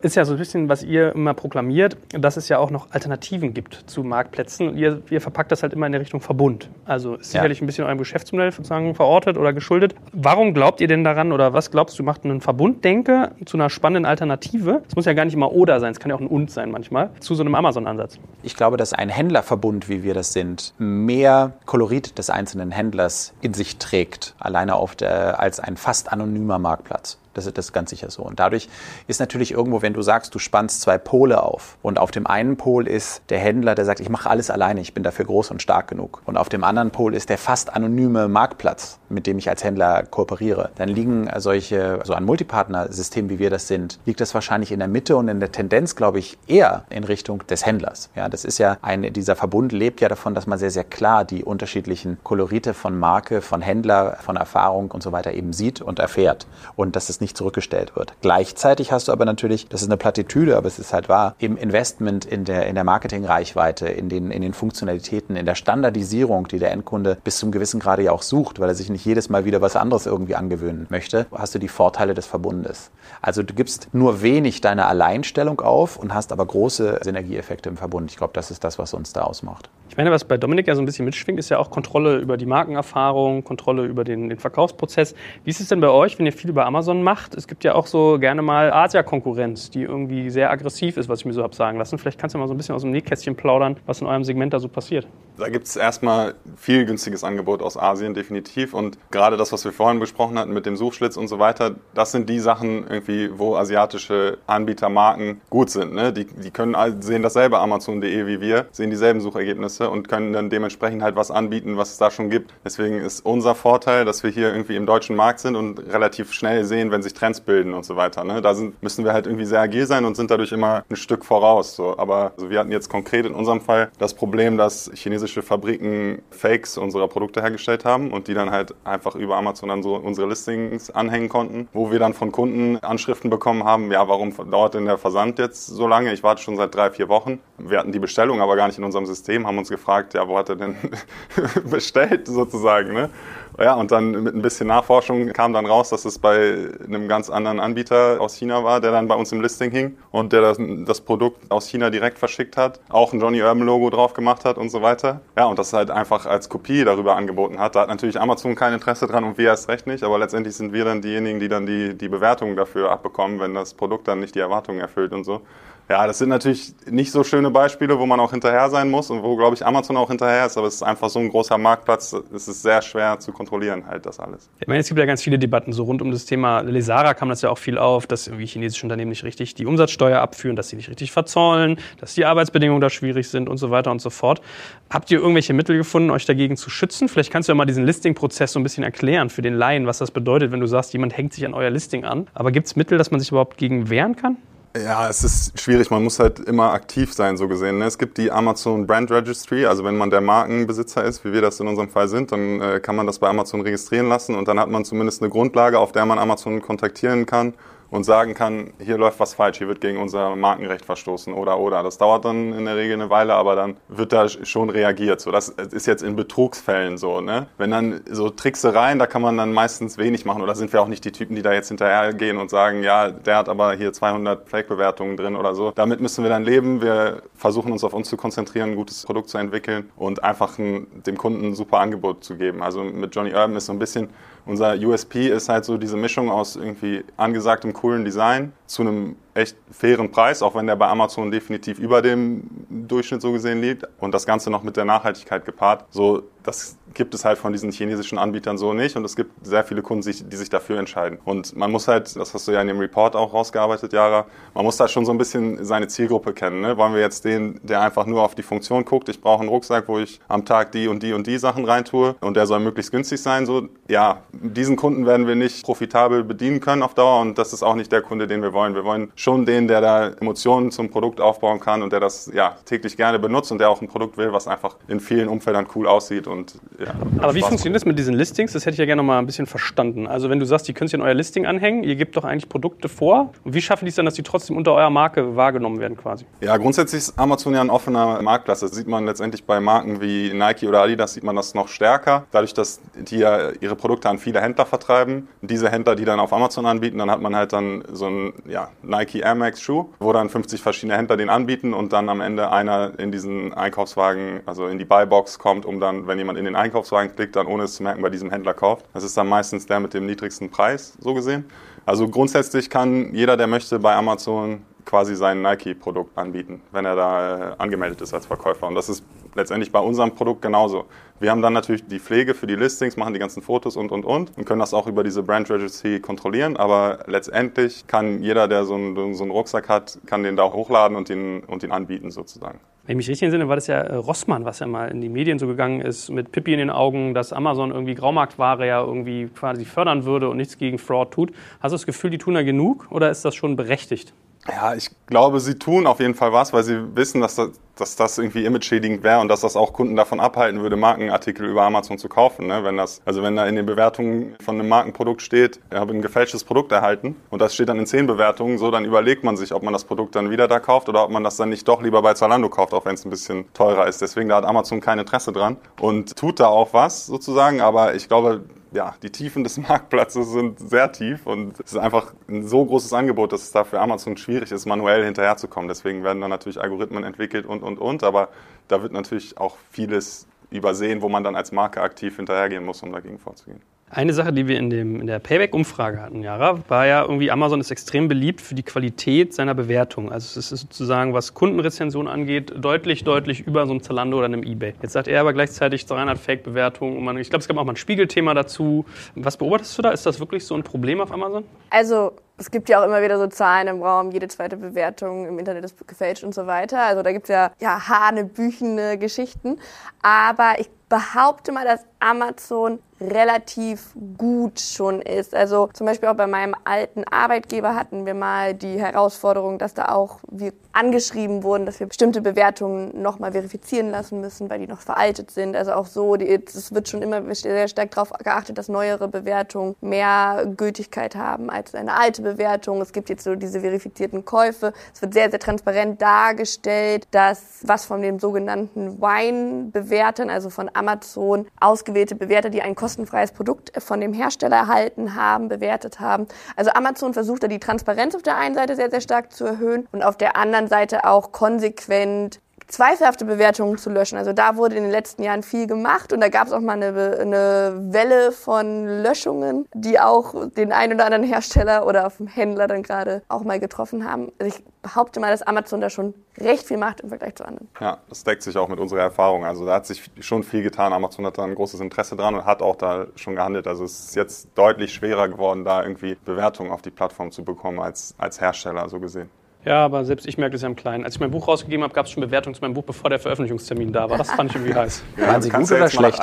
ist ja so ein bisschen, was ihr immer proklamiert, dass es ja auch noch Alternativen gibt zu Marktplätzen. Und ihr, ihr verpackt das halt immer in der Richtung Verbund. Also ist sicherlich ein bisschen eurem Geschäftsmodell sozusagen verortet oder geschuldet. Warum glaubt ihr denn daran oder was glaubst du, macht einen Verbunddenke zu einer spannenden Alternative? Es muss ja gar nicht immer oder sein, es kann ja auch ein und sein manchmal, zu so einem Amazon-Ansatz. Ich glaube, dass ein Händlerverbund, wie wir das sind, mehr Kolorit des einzelnen Händlers in sich trägt, alleine auf der, als ein fast anonymer Marktplatz. Das ist das ganz sicher so. Und dadurch ist natürlich irgendwo, wenn du sagst, du spannst zwei Pole auf und auf dem einen Pol ist der Händler, der sagt, ich mache alles alleine, ich bin dafür groß und stark genug. Und auf dem anderen Pol ist der fast anonyme Marktplatz, mit dem ich als Händler kooperiere. Dann liegen solche, so ein Multipartner-System, wie wir das sind, liegt das wahrscheinlich in der Mitte und in der Tendenz, glaube ich, eher in Richtung des Händlers. Ja, das ist ja ein, dieser Verbund lebt ja davon, dass man sehr, sehr klar die unterschiedlichen Kolorite von Marke, von Händler, von Erfahrung und so weiter eben sieht und erfährt. Und dass es nicht zurückgestellt wird. Gleichzeitig hast du aber natürlich, das ist eine Plattitüde, aber es ist halt wahr, im Investment in der, in der Marketingreichweite, in den, in den Funktionalitäten, in der Standardisierung, die der Endkunde bis zum gewissen Grade ja auch sucht, weil er sich nicht jedes Mal wieder was anderes irgendwie angewöhnen möchte, hast du die Vorteile des Verbundes. Also du gibst nur wenig deine Alleinstellung auf und hast aber große Synergieeffekte im Verbund. Ich glaube, das ist das, was uns da ausmacht. Ich meine, was bei Dominik ja so ein bisschen mitschwingt, ist ja auch Kontrolle über die Markenerfahrung, Kontrolle über den, den Verkaufsprozess. Wie ist es denn bei euch, wenn ihr viel über Amazon macht? Es gibt ja auch so gerne mal Asia-Konkurrenz, die irgendwie sehr aggressiv ist, was ich mir so habe sagen lassen. Vielleicht kannst du mal so ein bisschen aus dem Nähkästchen plaudern, was in eurem Segment da so passiert. Da gibt es erstmal viel günstiges Angebot aus Asien, definitiv. Und gerade das, was wir vorhin besprochen hatten mit dem Suchschlitz und so weiter, das sind die Sachen irgendwie, wo asiatische Anbietermarken gut sind. Ne? Die, die können sehen dasselbe Amazon.de wie wir, sehen dieselben Suchergebnisse und können dann dementsprechend halt was anbieten, was es da schon gibt. Deswegen ist unser Vorteil, dass wir hier irgendwie im deutschen Markt sind und relativ schnell sehen, wenn sich Trends bilden und so weiter. Ne? Da sind, müssen wir halt irgendwie sehr agil sein und sind dadurch immer ein Stück voraus. So. Aber also wir hatten jetzt konkret in unserem Fall das Problem, dass chinesische Fabriken Fakes unserer Produkte hergestellt haben und die dann halt einfach über Amazon dann so unsere Listings anhängen konnten, wo wir dann von Kunden Anschriften bekommen haben, ja, warum dauert denn der Versand jetzt so lange? Ich warte schon seit drei, vier Wochen. Wir hatten die Bestellung aber gar nicht in unserem System, haben uns gefragt, ja, wo hat er denn bestellt sozusagen, ne? Ja, und dann mit ein bisschen Nachforschung kam dann raus, dass es bei einem ganz anderen Anbieter aus China war, der dann bei uns im Listing hing und der das, das Produkt aus China direkt verschickt hat, auch ein Johnny Urban Logo drauf gemacht hat und so weiter. Ja, und das halt einfach als Kopie darüber angeboten hat. Da hat natürlich Amazon kein Interesse dran und wir erst recht nicht, aber letztendlich sind wir dann diejenigen, die dann die, die Bewertungen dafür abbekommen, wenn das Produkt dann nicht die Erwartungen erfüllt und so. Ja, das sind natürlich nicht so schöne Beispiele, wo man auch hinterher sein muss und wo, glaube ich, Amazon auch hinterher ist, aber es ist einfach so ein großer Marktplatz, es ist sehr schwer zu kontrollieren, halt das alles. Ich meine, es gibt ja ganz viele Debatten so rund um das Thema Lesara kam das ja auch viel auf, dass irgendwie chinesische Unternehmen nicht richtig die Umsatzsteuer abführen, dass sie nicht richtig verzollen, dass die Arbeitsbedingungen da schwierig sind und so weiter und so fort. Habt ihr irgendwelche Mittel gefunden, euch dagegen zu schützen? Vielleicht kannst du ja mal diesen Listing-Prozess so ein bisschen erklären für den Laien, was das bedeutet, wenn du sagst, jemand hängt sich an euer Listing an. Aber gibt es Mittel, dass man sich überhaupt gegen wehren kann? Ja, es ist schwierig. Man muss halt immer aktiv sein, so gesehen. Ne? Es gibt die Amazon Brand Registry. Also wenn man der Markenbesitzer ist, wie wir das in unserem Fall sind, dann äh, kann man das bei Amazon registrieren lassen und dann hat man zumindest eine Grundlage, auf der man Amazon kontaktieren kann und sagen kann, hier läuft was falsch, hier wird gegen unser Markenrecht verstoßen oder oder. Das dauert dann in der Regel eine Weile, aber dann wird da schon reagiert. So, das ist jetzt in Betrugsfällen so. Ne? Wenn dann so Tricksereien, da kann man dann meistens wenig machen oder sind wir auch nicht die Typen, die da jetzt hinterhergehen und sagen, ja, der hat aber hier 200 Fake-Bewertungen drin oder so. Damit müssen wir dann leben. Wir versuchen uns auf uns zu konzentrieren, ein gutes Produkt zu entwickeln und einfach ein, dem Kunden ein super Angebot zu geben. Also mit Johnny Urban ist so ein bisschen unser USP ist halt so diese Mischung aus irgendwie angesagtem coolen Design zu einem echt fairen Preis, auch wenn der bei Amazon definitiv über dem Durchschnitt so gesehen liegt und das Ganze noch mit der Nachhaltigkeit gepaart. So, das gibt es halt von diesen chinesischen Anbietern so nicht und es gibt sehr viele Kunden, die sich dafür entscheiden. Und man muss halt, das hast du ja in dem Report auch rausgearbeitet, Jara, man muss da schon so ein bisschen seine Zielgruppe kennen. Ne? Wollen wir jetzt den, der einfach nur auf die Funktion guckt, ich brauche einen Rucksack, wo ich am Tag die und die und die Sachen reintue und der soll möglichst günstig sein, so, ja, diesen Kunden werden wir nicht profitabel bedienen können auf Dauer und das ist auch nicht der Kunde, den wir wollen. Wir wollen schon den, der da Emotionen zum Produkt aufbauen kann und der das ja täglich gerne benutzt und der auch ein Produkt will, was einfach in vielen Umfeldern cool aussieht und ja. Aber wie funktioniert das mit diesen Listings? Das hätte ich ja gerne noch mal ein bisschen verstanden. Also wenn du sagst, die könnt ihr in euer Listing anhängen, ihr gebt doch eigentlich Produkte vor. Und wie schaffen die es dann, dass die trotzdem unter eurer Marke wahrgenommen werden quasi? Ja, grundsätzlich ist Amazon ja ein offener Marktplatz. Das sieht man letztendlich bei Marken wie Nike oder Adidas sieht man das noch stärker. Dadurch, dass die ja ihre Produkte an viele Händler vertreiben. Diese Händler, die dann auf Amazon anbieten, dann hat man halt dann so ein ja, Nike Air Max Schuh, wo dann 50 verschiedene Händler den anbieten und dann am Ende einer in diesen Einkaufswagen, also in die Buybox kommt, um dann, wenn jemand in den Einkaufswagen klickt, dann ohne es zu merken, bei diesem Händler kauft. Das ist dann meistens der mit dem niedrigsten Preis, so gesehen. Also grundsätzlich kann jeder, der möchte, bei Amazon quasi sein Nike-Produkt anbieten, wenn er da äh, angemeldet ist als Verkäufer. Und das ist letztendlich bei unserem Produkt genauso. Wir haben dann natürlich die Pflege für die Listings, machen die ganzen Fotos und, und, und und können das auch über diese Brand Registry kontrollieren. Aber letztendlich kann jeder, der so einen, so einen Rucksack hat, kann den da hochladen und ihn, und ihn anbieten sozusagen. Wenn ich mich richtig entsinne, war das ja äh, Rossmann, was ja mal in die Medien so gegangen ist, mit Pippi in den Augen, dass Amazon irgendwie Graumarktware ja irgendwie quasi fördern würde und nichts gegen Fraud tut. Hast du das Gefühl, die tun da genug oder ist das schon berechtigt? Ja, ich glaube, sie tun auf jeden Fall was, weil sie wissen, dass das, dass das irgendwie image-schädigend wäre und dass das auch Kunden davon abhalten würde, Markenartikel über Amazon zu kaufen. Ne? Wenn das, also wenn da in den Bewertungen von einem Markenprodukt steht, ich habe ein gefälschtes Produkt erhalten und das steht dann in zehn Bewertungen, so dann überlegt man sich, ob man das Produkt dann wieder da kauft oder ob man das dann nicht doch lieber bei Zalando kauft, auch wenn es ein bisschen teurer ist. Deswegen da hat Amazon kein Interesse dran und tut da auch was sozusagen, aber ich glaube, ja, die Tiefen des Marktplatzes sind sehr tief und es ist einfach ein so großes Angebot, dass es da für Amazon schwierig ist, manuell hinterherzukommen. Deswegen werden da natürlich Algorithmen entwickelt und, und, und. Aber da wird natürlich auch vieles übersehen, wo man dann als Marke aktiv hinterhergehen muss, um dagegen vorzugehen. Eine Sache, die wir in, dem, in der Payback-Umfrage hatten, Jara, war ja irgendwie, Amazon ist extrem beliebt für die Qualität seiner Bewertung. Also es ist sozusagen, was Kundenrezension angeht, deutlich, deutlich über so einem Zalando oder einem Ebay. Jetzt sagt er aber gleichzeitig 300 Fake-Bewertungen. Ich glaube, es gab auch mal ein Spiegelthema dazu. Was beobachtest du da? Ist das wirklich so ein Problem auf Amazon? Also es gibt ja auch immer wieder so Zahlen im Raum, jede zweite Bewertung im Internet ist gefälscht und so weiter. Also da gibt es ja, ja hanebüchene Geschichten. Aber ich behaupte mal, dass Amazon relativ gut schon ist. Also zum Beispiel auch bei meinem alten Arbeitgeber hatten wir mal die Herausforderung, dass da auch wir angeschrieben wurden, dass wir bestimmte Bewertungen nochmal verifizieren lassen müssen, weil die noch veraltet sind. Also auch so, es wird schon immer sehr stark darauf geachtet, dass neuere Bewertungen mehr Gültigkeit haben als eine alte Bewertung. Es gibt jetzt so diese verifizierten Käufe. Es wird sehr, sehr transparent dargestellt, dass was von den sogenannten Wine-Bewertern, also von Amazon, ausgewählte Bewerter, die ein kostenfreies Produkt von dem Hersteller erhalten haben, bewertet haben. Also Amazon versucht da die Transparenz auf der einen Seite sehr, sehr stark zu erhöhen und auf der anderen Seite auch konsequent zweifelhafte Bewertungen zu löschen. Also da wurde in den letzten Jahren viel gemacht und da gab es auch mal eine, eine, Welle von Löschungen, die auch den einen oder anderen Hersteller oder auf dem Händler dann gerade auch mal getroffen haben. Also ich behaupte mal, dass Amazon da schon recht viel macht im Vergleich zu anderen. Ja, das deckt sich auch mit unserer Erfahrung. Also da hat sich schon viel getan. Amazon hat da ein großes Interesse dran und hat auch da schon gehandelt. Also es ist jetzt deutlich schwerer geworden, da irgendwie Bewertungen auf die Plattform zu bekommen als, als Hersteller so gesehen. Ja, aber selbst ich merke das ja im Kleinen. Als ich mein Buch rausgegeben habe, gab es schon Bewertungen zu meinem Buch, bevor der Veröffentlichungstermin da war. Das fand ich irgendwie heiß. Ja, Waren Sie gut oder schlecht?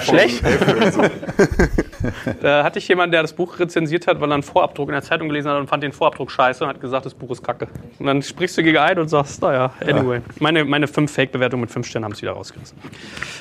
Schlecht? da hatte ich jemanden, der das Buch rezensiert hat, weil er einen Vorabdruck in der Zeitung gelesen hat und fand den Vorabdruck scheiße und hat gesagt, das Buch ist kacke. Und dann sprichst du gegen einen und sagst, naja, anyway. Ja. Meine, meine fünf Fake-Bewertungen mit fünf Sternen haben es wieder rausgerissen.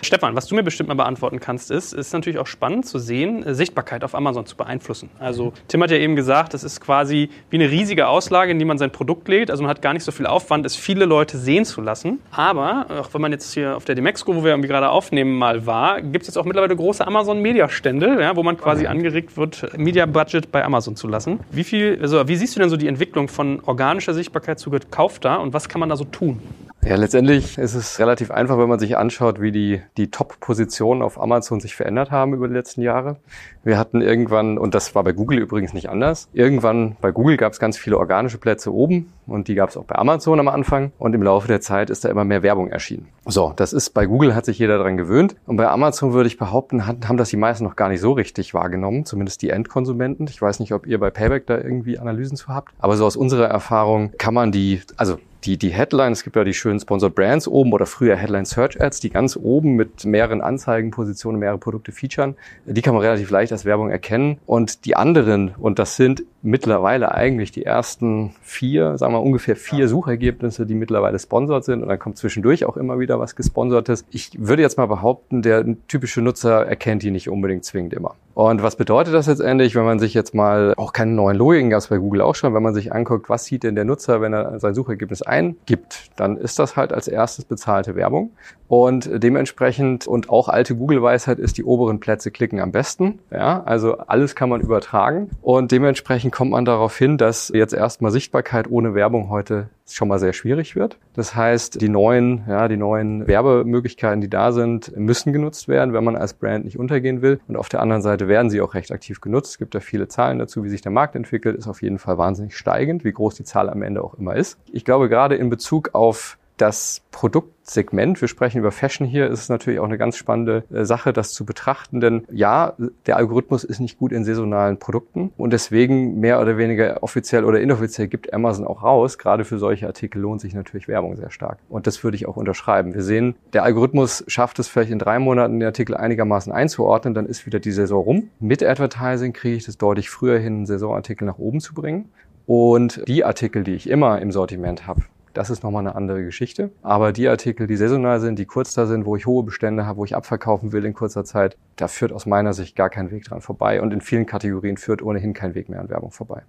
Stefan, was du mir bestimmt mal beantworten kannst, ist, ist natürlich auch spannend zu sehen, äh, Sichtbarkeit auf Amazon zu beeinflussen. Also Tim hat ja eben gesagt, das ist quasi wie eine riesige Auslage, in die man sein Produkt legt. Also man hat gar nicht so viel Aufwand ist, viele Leute sehen zu lassen. Aber auch wenn man jetzt hier auf der Demexco, wo wir irgendwie gerade aufnehmen, mal war, gibt es jetzt auch mittlerweile große Amazon-Media-Stände, ja, wo man quasi angeregt wird, Media-Budget bei Amazon zu lassen. Wie viel, also wie siehst du denn so die Entwicklung von organischer Sichtbarkeit zu gekaufter und was kann man da so tun? Ja, letztendlich ist es relativ einfach, wenn man sich anschaut, wie die, die Top-Positionen auf Amazon sich verändert haben über die letzten Jahre. Wir hatten irgendwann, und das war bei Google übrigens nicht anders, irgendwann bei Google gab es ganz viele organische Plätze oben und die gab es auch bei Amazon am Anfang und im Laufe der Zeit ist da immer mehr Werbung erschienen. So, das ist bei Google hat sich jeder daran gewöhnt und bei Amazon würde ich behaupten, haben das die meisten noch gar nicht so richtig wahrgenommen, zumindest die Endkonsumenten. Ich weiß nicht, ob ihr bei Payback da irgendwie Analysen zu habt, aber so aus unserer Erfahrung kann man die, also die, die Headline, es gibt ja die schönen Sponsored Brands oben oder früher Headline Search Ads, die ganz oben mit mehreren Anzeigenpositionen, mehrere Produkte featuren. Die kann man relativ leicht als Werbung erkennen. Und die anderen, und das sind mittlerweile eigentlich die ersten vier, sagen wir ungefähr vier Suchergebnisse, die mittlerweile sponsert sind. Und dann kommt zwischendurch auch immer wieder was Gesponsertes. Ich würde jetzt mal behaupten, der typische Nutzer erkennt die nicht unbedingt zwingend immer. Und was bedeutet das letztendlich, wenn man sich jetzt mal, auch keine neuen Logiken gab es bei Google auch schon, wenn man sich anguckt, was sieht denn der Nutzer, wenn er sein Suchergebnis eingibt, dann ist das halt als erstes bezahlte Werbung. Und dementsprechend, und auch alte Google-Weisheit ist, die oberen Plätze klicken am besten. Ja, also alles kann man übertragen. Und dementsprechend kommt man darauf hin, dass jetzt erstmal Sichtbarkeit ohne Werbung heute schon mal sehr schwierig wird. Das heißt, die neuen, ja, die neuen Werbemöglichkeiten, die da sind, müssen genutzt werden, wenn man als Brand nicht untergehen will. Und auf der anderen Seite werden sie auch recht aktiv genutzt. Es gibt da viele Zahlen dazu, wie sich der Markt entwickelt, ist auf jeden Fall wahnsinnig steigend, wie groß die Zahl am Ende auch immer ist. Ich glaube, gerade in Bezug auf das Produktsegment, wir sprechen über Fashion hier, ist es natürlich auch eine ganz spannende äh, Sache, das zu betrachten. Denn ja, der Algorithmus ist nicht gut in saisonalen Produkten und deswegen mehr oder weniger offiziell oder inoffiziell gibt Amazon auch raus. Gerade für solche Artikel lohnt sich natürlich Werbung sehr stark. Und das würde ich auch unterschreiben. Wir sehen, der Algorithmus schafft es vielleicht in drei Monaten, den Artikel einigermaßen einzuordnen, dann ist wieder die Saison rum. Mit Advertising kriege ich das deutlich früher hin, einen Saisonartikel nach oben zu bringen. Und die Artikel, die ich immer im Sortiment habe, das ist nochmal eine andere Geschichte. Aber die Artikel, die saisonal sind, die kurz da sind, wo ich hohe Bestände habe, wo ich abverkaufen will in kurzer Zeit, da führt aus meiner Sicht gar kein Weg dran vorbei. Und in vielen Kategorien führt ohnehin kein Weg mehr an Werbung vorbei.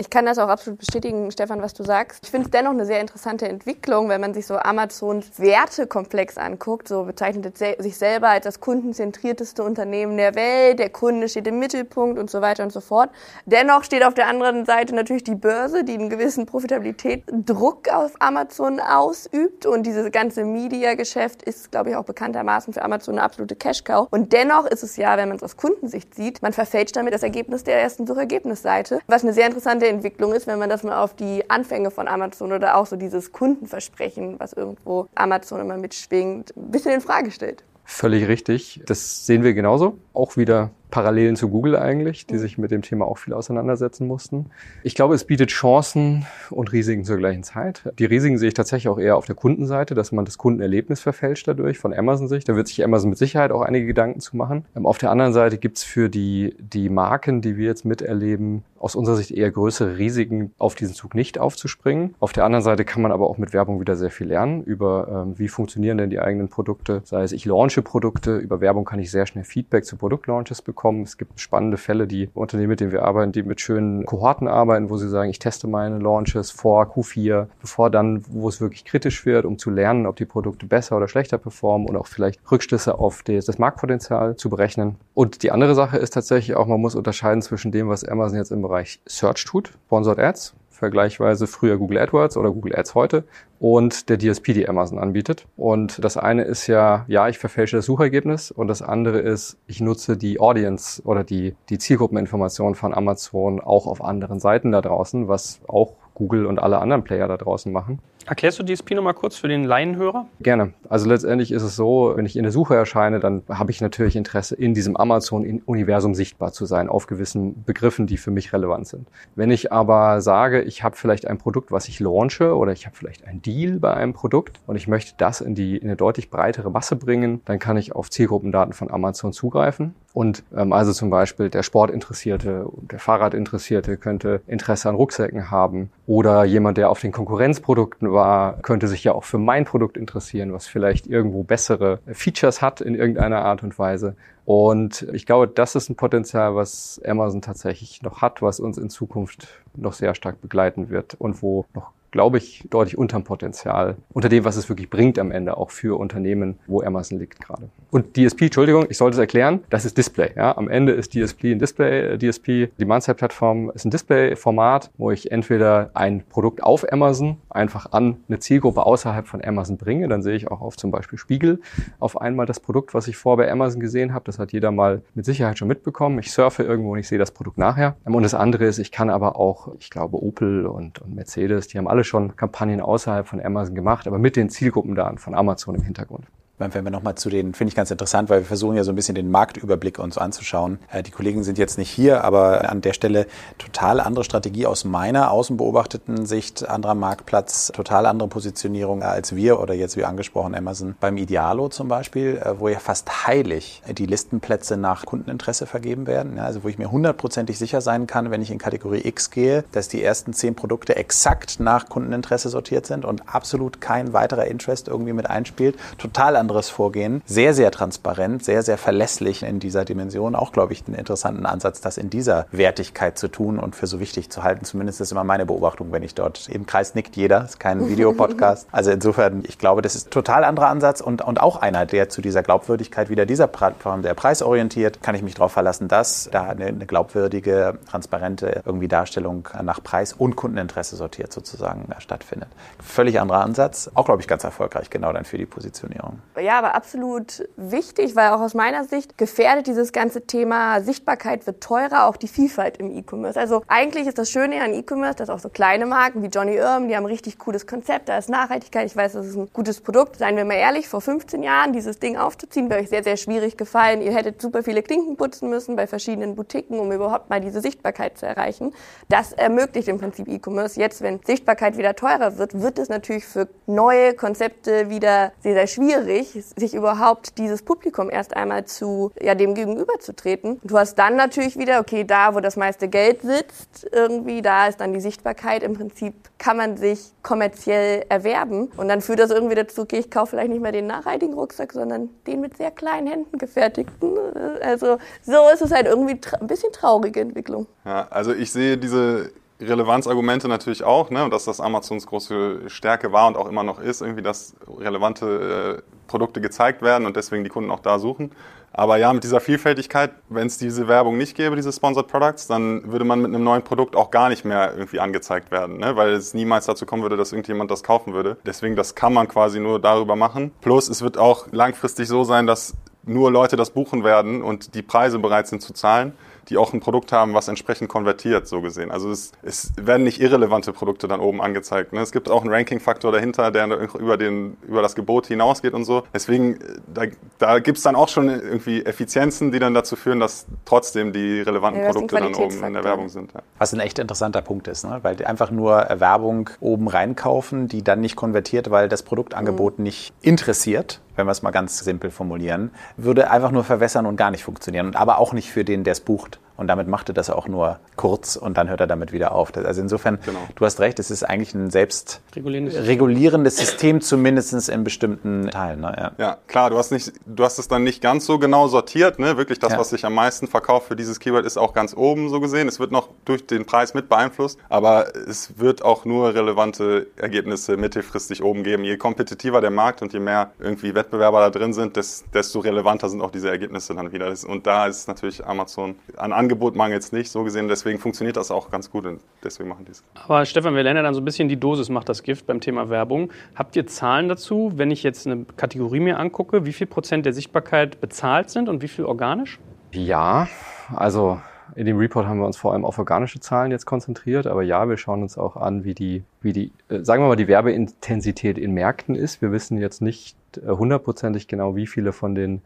Ich kann das auch absolut bestätigen, Stefan, was du sagst. Ich finde es dennoch eine sehr interessante Entwicklung, wenn man sich so Amazons Wertekomplex anguckt. So bezeichnet es sich selber als das kundenzentrierteste Unternehmen der Welt. Der Kunde steht im Mittelpunkt und so weiter und so fort. Dennoch steht auf der anderen Seite natürlich die Börse, die einen gewissen Profitabilitätsdruck auf Amazon ausübt. Und dieses ganze Media-Geschäft ist, glaube ich, auch bekanntermaßen für Amazon eine absolute Cash-Cow. Und dennoch ist es ja, wenn man es aus Kundensicht sieht, man verfälscht damit das Ergebnis der ersten Suchergebnisseite. Was eine sehr interessante Entwicklung ist, wenn man das mal auf die Anfänge von Amazon oder auch so dieses Kundenversprechen, was irgendwo Amazon immer mitschwingt, ein bisschen in Frage stellt. Völlig richtig. Das sehen wir genauso. Auch wieder Parallelen zu Google eigentlich, die sich mit dem Thema auch viel auseinandersetzen mussten. Ich glaube, es bietet Chancen und Risiken zur gleichen Zeit. Die Risiken sehe ich tatsächlich auch eher auf der Kundenseite, dass man das Kundenerlebnis verfälscht dadurch von Amazon-Sicht. Da wird sich Amazon mit Sicherheit auch einige Gedanken zu machen. Ähm, auf der anderen Seite gibt es für die, die Marken, die wir jetzt miterleben, aus unserer Sicht eher größere Risiken, auf diesen Zug nicht aufzuspringen. Auf der anderen Seite kann man aber auch mit Werbung wieder sehr viel lernen über, ähm, wie funktionieren denn die eigenen Produkte. Sei es, ich launche Produkte, über Werbung kann ich sehr schnell Feedback zu Produktlaunches bekommen bekommen. Es gibt spannende Fälle, die Unternehmen, mit denen wir arbeiten, die mit schönen Kohorten arbeiten, wo sie sagen, ich teste meine Launches vor Q4, bevor dann, wo es wirklich kritisch wird, um zu lernen, ob die Produkte besser oder schlechter performen und auch vielleicht Rückschlüsse auf das, das Marktpotenzial zu berechnen. Und die andere Sache ist tatsächlich auch, man muss unterscheiden zwischen dem, was Amazon jetzt im Bereich Search tut, Sponsored Ads, vergleichsweise früher Google AdWords oder Google Ads heute und der DSP, die Amazon anbietet. Und das eine ist ja, ja, ich verfälsche das Suchergebnis und das andere ist, ich nutze die Audience oder die, die Zielgruppeninformation von Amazon auch auf anderen Seiten da draußen, was auch Google und alle anderen Player da draußen machen. Erklärst du DSP nochmal kurz für den Laienhörer? Gerne. Also letztendlich ist es so, wenn ich in der Suche erscheine, dann habe ich natürlich Interesse, in diesem Amazon-Universum sichtbar zu sein, auf gewissen Begriffen, die für mich relevant sind. Wenn ich aber sage, ich habe vielleicht ein Produkt, was ich launche oder ich habe vielleicht einen Deal bei einem Produkt und ich möchte das in, die, in eine deutlich breitere Masse bringen, dann kann ich auf Zielgruppendaten von Amazon zugreifen. Und ähm, also zum Beispiel der Sportinteressierte, der Fahrradinteressierte könnte Interesse an Rucksäcken haben oder jemand, der auf den Konkurrenzprodukten war, könnte sich ja auch für mein Produkt interessieren, was vielleicht irgendwo bessere Features hat in irgendeiner Art und Weise. Und ich glaube, das ist ein Potenzial, was Amazon tatsächlich noch hat, was uns in Zukunft noch sehr stark begleiten wird und wo noch glaube ich, deutlich unterm Potenzial, unter dem, was es wirklich bringt am Ende, auch für Unternehmen, wo Amazon liegt gerade. Und DSP, Entschuldigung, ich sollte es erklären, das ist Display. Ja? Am Ende ist DSP ein Display, äh, DSP, die Demand-Side-Plattform ist ein Display-Format, wo ich entweder ein Produkt auf Amazon einfach an eine Zielgruppe außerhalb von Amazon bringe, dann sehe ich auch auf zum Beispiel Spiegel auf einmal das Produkt, was ich vor bei Amazon gesehen habe. Das hat jeder mal mit Sicherheit schon mitbekommen. Ich surfe irgendwo und ich sehe das Produkt nachher. Und das andere ist, ich kann aber auch, ich glaube, Opel und, und Mercedes, die haben alle schon Kampagnen außerhalb von Amazon gemacht, aber mit den Zielgruppendaten von Amazon im Hintergrund. Wenn wir nochmal zu den, finde ich ganz interessant, weil wir versuchen ja so ein bisschen den Marktüberblick uns anzuschauen. Äh, die Kollegen sind jetzt nicht hier, aber an der Stelle total andere Strategie aus meiner außenbeobachteten Sicht, anderer Marktplatz, total andere Positionierung als wir oder jetzt wie angesprochen Amazon beim Idealo zum Beispiel, äh, wo ja fast heilig die Listenplätze nach Kundeninteresse vergeben werden. Also wo ich mir hundertprozentig sicher sein kann, wenn ich in Kategorie X gehe, dass die ersten zehn Produkte exakt nach Kundeninteresse sortiert sind und absolut kein weiterer Interest irgendwie mit einspielt. Total anderes Vorgehen. Sehr, sehr transparent, sehr, sehr verlässlich in dieser Dimension. Auch, glaube ich, einen interessanten Ansatz, das in dieser Wertigkeit zu tun und für so wichtig zu halten. Zumindest ist immer meine Beobachtung, wenn ich dort im Kreis nickt jeder. Ist kein Videopodcast. Also insofern, ich glaube, das ist ein total anderer Ansatz und, und auch einer, der zu dieser Glaubwürdigkeit wieder dieser Plattform, der preisorientiert, kann ich mich darauf verlassen, dass da eine, eine glaubwürdige, transparente irgendwie Darstellung nach Preis und Kundeninteresse sortiert sozusagen stattfindet. Völlig anderer Ansatz, auch glaube ich ganz erfolgreich genau dann für die Positionierung. Ja, aber absolut wichtig, weil auch aus meiner Sicht gefährdet dieses ganze Thema Sichtbarkeit wird teurer, auch die Vielfalt im E-Commerce. Also eigentlich ist das Schöne an E-Commerce, dass auch so kleine Marken wie Johnny Irm, die haben ein richtig cooles Konzept, da ist Nachhaltigkeit, ich weiß, das ist ein gutes Produkt. Seien wir mal ehrlich, vor 15 Jahren dieses Ding aufzuziehen, wäre euch sehr, sehr schwierig gefallen. Ihr hättet super viele Klinken putzen müssen bei verschiedenen Boutiquen, um überhaupt mal diese Sichtbarkeit zu erreichen. Das ermöglicht im Prinzip E-Commerce. Jetzt, wenn Sichtbarkeit wieder teurer wird, wird es natürlich für neue Konzepte wieder sehr, sehr schwierig, sich überhaupt dieses Publikum erst einmal zu, ja, dem gegenüberzutreten. Du hast dann natürlich wieder, okay, da, wo das meiste Geld sitzt, irgendwie, da ist dann die Sichtbarkeit. Im Prinzip kann man sich kommerziell erwerben. Und dann führt das irgendwie dazu, okay, ich kaufe vielleicht nicht mehr den nachhaltigen Rucksack, sondern den mit sehr kleinen Händen gefertigten. Also so ist es halt irgendwie ein bisschen traurige Entwicklung. Ja, also ich sehe diese Relevanzargumente natürlich auch, ne, dass das Amazons große Stärke war und auch immer noch ist, irgendwie, dass relevante äh, Produkte gezeigt werden und deswegen die Kunden auch da suchen. Aber ja, mit dieser Vielfältigkeit, wenn es diese Werbung nicht gäbe, diese Sponsored Products, dann würde man mit einem neuen Produkt auch gar nicht mehr irgendwie angezeigt werden, ne? weil es niemals dazu kommen würde, dass irgendjemand das kaufen würde. Deswegen, das kann man quasi nur darüber machen. Plus, es wird auch langfristig so sein, dass nur Leute das buchen werden und die Preise bereit sind zu zahlen die auch ein Produkt haben, was entsprechend konvertiert, so gesehen. Also es, es werden nicht irrelevante Produkte dann oben angezeigt. Ne? Es gibt auch einen Ranking-Faktor dahinter, der über, den, über das Gebot hinausgeht und so. Deswegen, äh, da, da gibt es dann auch schon irgendwie Effizienzen, die dann dazu führen, dass trotzdem die relevanten ja, Produkte dann oben in der Werbung sind. Ja. Was ein echt interessanter Punkt ist, ne? weil einfach nur Werbung oben reinkaufen, die dann nicht konvertiert, weil das Produktangebot mhm. nicht interessiert, wenn wir es mal ganz simpel formulieren, würde einfach nur verwässern und gar nicht funktionieren. Aber auch nicht für den, der es bucht. Und damit macht er das auch nur kurz und dann hört er damit wieder auf. Also insofern, genau. du hast recht, es ist eigentlich ein selbst regulierendes System, zumindest in bestimmten Teilen. Ne? Ja. ja. klar, du hast, nicht, du hast es dann nicht ganz so genau sortiert. Ne? Wirklich das, ja. was sich am meisten verkauft für dieses Keyword, ist auch ganz oben so gesehen. Es wird noch durch den Preis mit beeinflusst, aber es wird auch nur relevante Ergebnisse mittelfristig oben geben. Je kompetitiver der Markt und je mehr irgendwie Wettbewerber da drin sind, desto relevanter sind auch diese Ergebnisse dann wieder. Und da ist natürlich Amazon an Angebot mangelt es nicht, so gesehen. Deswegen funktioniert das auch ganz gut und deswegen machen die es. Aber Stefan, wir lernen ja dann so ein bisschen, die Dosis macht das Gift beim Thema Werbung. Habt ihr Zahlen dazu, wenn ich jetzt eine Kategorie mir angucke, wie viel Prozent der Sichtbarkeit bezahlt sind und wie viel organisch? Ja, also in dem Report haben wir uns vor allem auf organische Zahlen jetzt konzentriert, aber ja, wir schauen uns auch an, wie die, wie die, äh, sagen wir mal, die Werbeintensität in Märkten ist. Wir wissen jetzt nicht äh, hundertprozentig genau, wie viele von den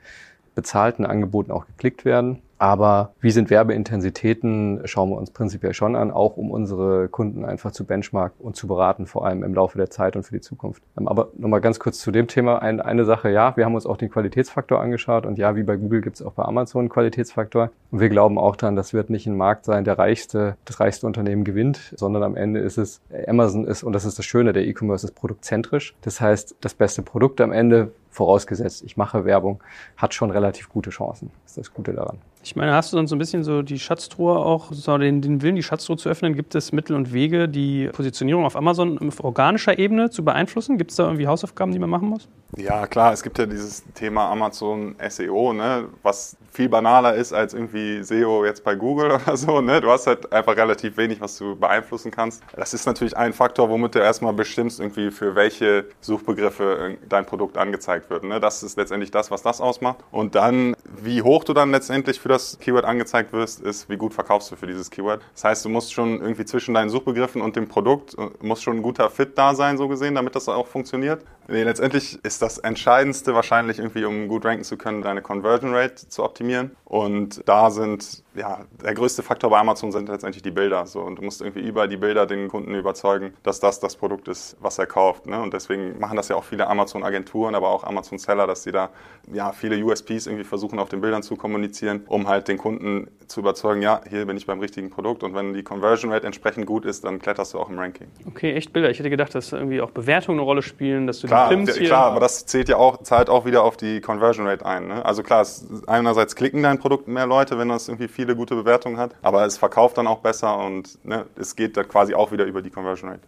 bezahlten Angeboten auch geklickt werden. Aber wie sind Werbeintensitäten, schauen wir uns prinzipiell schon an, auch um unsere Kunden einfach zu benchmarken und zu beraten, vor allem im Laufe der Zeit und für die Zukunft. Ähm, aber nochmal ganz kurz zu dem Thema. eine Sache, ja, wir haben uns auch den Qualitätsfaktor angeschaut und ja, wie bei Google gibt es auch bei Amazon einen Qualitätsfaktor. Und wir glauben auch daran, das wird nicht ein Markt sein, der reichste, das reichste Unternehmen gewinnt, sondern am Ende ist es, Amazon ist, und das ist das Schöne, der E-Commerce ist produktzentrisch. Das heißt, das beste Produkt am Ende vorausgesetzt, ich mache Werbung, hat schon relativ gute Chancen. Das ist das Gute daran. Ich meine, hast du dann so ein bisschen so die Schatztruhe auch, so den, den Willen, die Schatztruhe zu öffnen? Gibt es Mittel und Wege, die Positionierung auf Amazon auf organischer Ebene zu beeinflussen? Gibt es da irgendwie Hausaufgaben, die man machen muss? Ja, klar, es gibt ja dieses Thema Amazon SEO, ne, was viel banaler ist als irgendwie SEO jetzt bei Google oder so. Ne? Du hast halt einfach relativ wenig, was du beeinflussen kannst. Das ist natürlich ein Faktor, womit du erstmal bestimmst, irgendwie für welche Suchbegriffe dein Produkt angezeigt wird. Ne? Das ist letztendlich das, was das ausmacht. Und dann, wie hoch du dann letztendlich für das Keyword angezeigt wirst, ist, wie gut verkaufst du für dieses Keyword. Das heißt, du musst schon irgendwie zwischen deinen Suchbegriffen und dem Produkt, äh, muss schon ein guter Fit da sein, so gesehen, damit das auch funktioniert. Nee, letztendlich ist das Entscheidendste wahrscheinlich irgendwie, um gut ranken zu können, deine Conversion Rate zu optimieren. Und da sind, ja, der größte Faktor bei Amazon sind letztendlich die Bilder. So. Und du musst irgendwie über die Bilder den Kunden überzeugen, dass das das Produkt ist, was er kauft. Ne? Und deswegen machen das ja auch viele Amazon-Agenturen, aber auch Amazon-Seller, dass sie da ja, viele USPs irgendwie versuchen, auf den Bildern zu kommunizieren, um halt den Kunden zu überzeugen, ja, hier bin ich beim richtigen Produkt. Und wenn die Conversion Rate entsprechend gut ist, dann kletterst du auch im Ranking. Okay, echt Bilder. Ich hätte gedacht, dass irgendwie auch Bewertungen eine Rolle spielen, dass du Klar, Pims hier. klar, aber das zählt ja auch, zahlt auch wieder auf die Conversion Rate ein. Ne? Also klar, einerseits klicken dein Produkt mehr Leute, wenn das irgendwie viele gute Bewertungen hat, aber es verkauft dann auch besser und ne, es geht da quasi auch wieder über die Conversion Rate.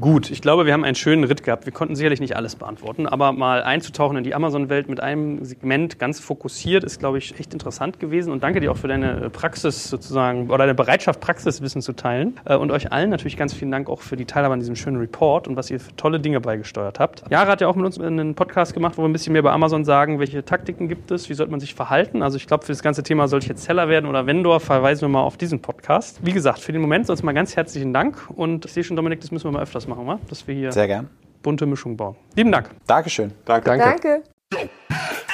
Gut, ich glaube, wir haben einen schönen Ritt gehabt. Wir konnten sicherlich nicht alles beantworten, aber mal einzutauchen in die Amazon-Welt mit einem Segment ganz fokussiert ist, glaube ich, echt interessant gewesen. Und danke dir auch für deine Praxis sozusagen oder deine Bereitschaft, Praxiswissen zu teilen. Äh, Und euch allen natürlich ganz vielen Dank auch für die Teilhabe an diesem schönen Report und was ihr für tolle Dinge beigesteuert habt. Jara hat ja auch mit uns einen Podcast gemacht, wo wir ein bisschen mehr über Amazon sagen, welche Taktiken gibt es, wie sollte man sich verhalten. Also ich glaube, für das ganze Thema, soll ich jetzt Seller werden oder Vendor, verweisen wir mal auf diesen Podcast. Wie gesagt, für den Moment sonst mal ganz herzlichen Dank. Und ich sehe schon, Dominik, das müssen wir mal öfters machen, wa? dass wir hier Sehr gern. bunte Mischung bauen. Lieben Dank. Dankeschön. Danke. Danke. Danke.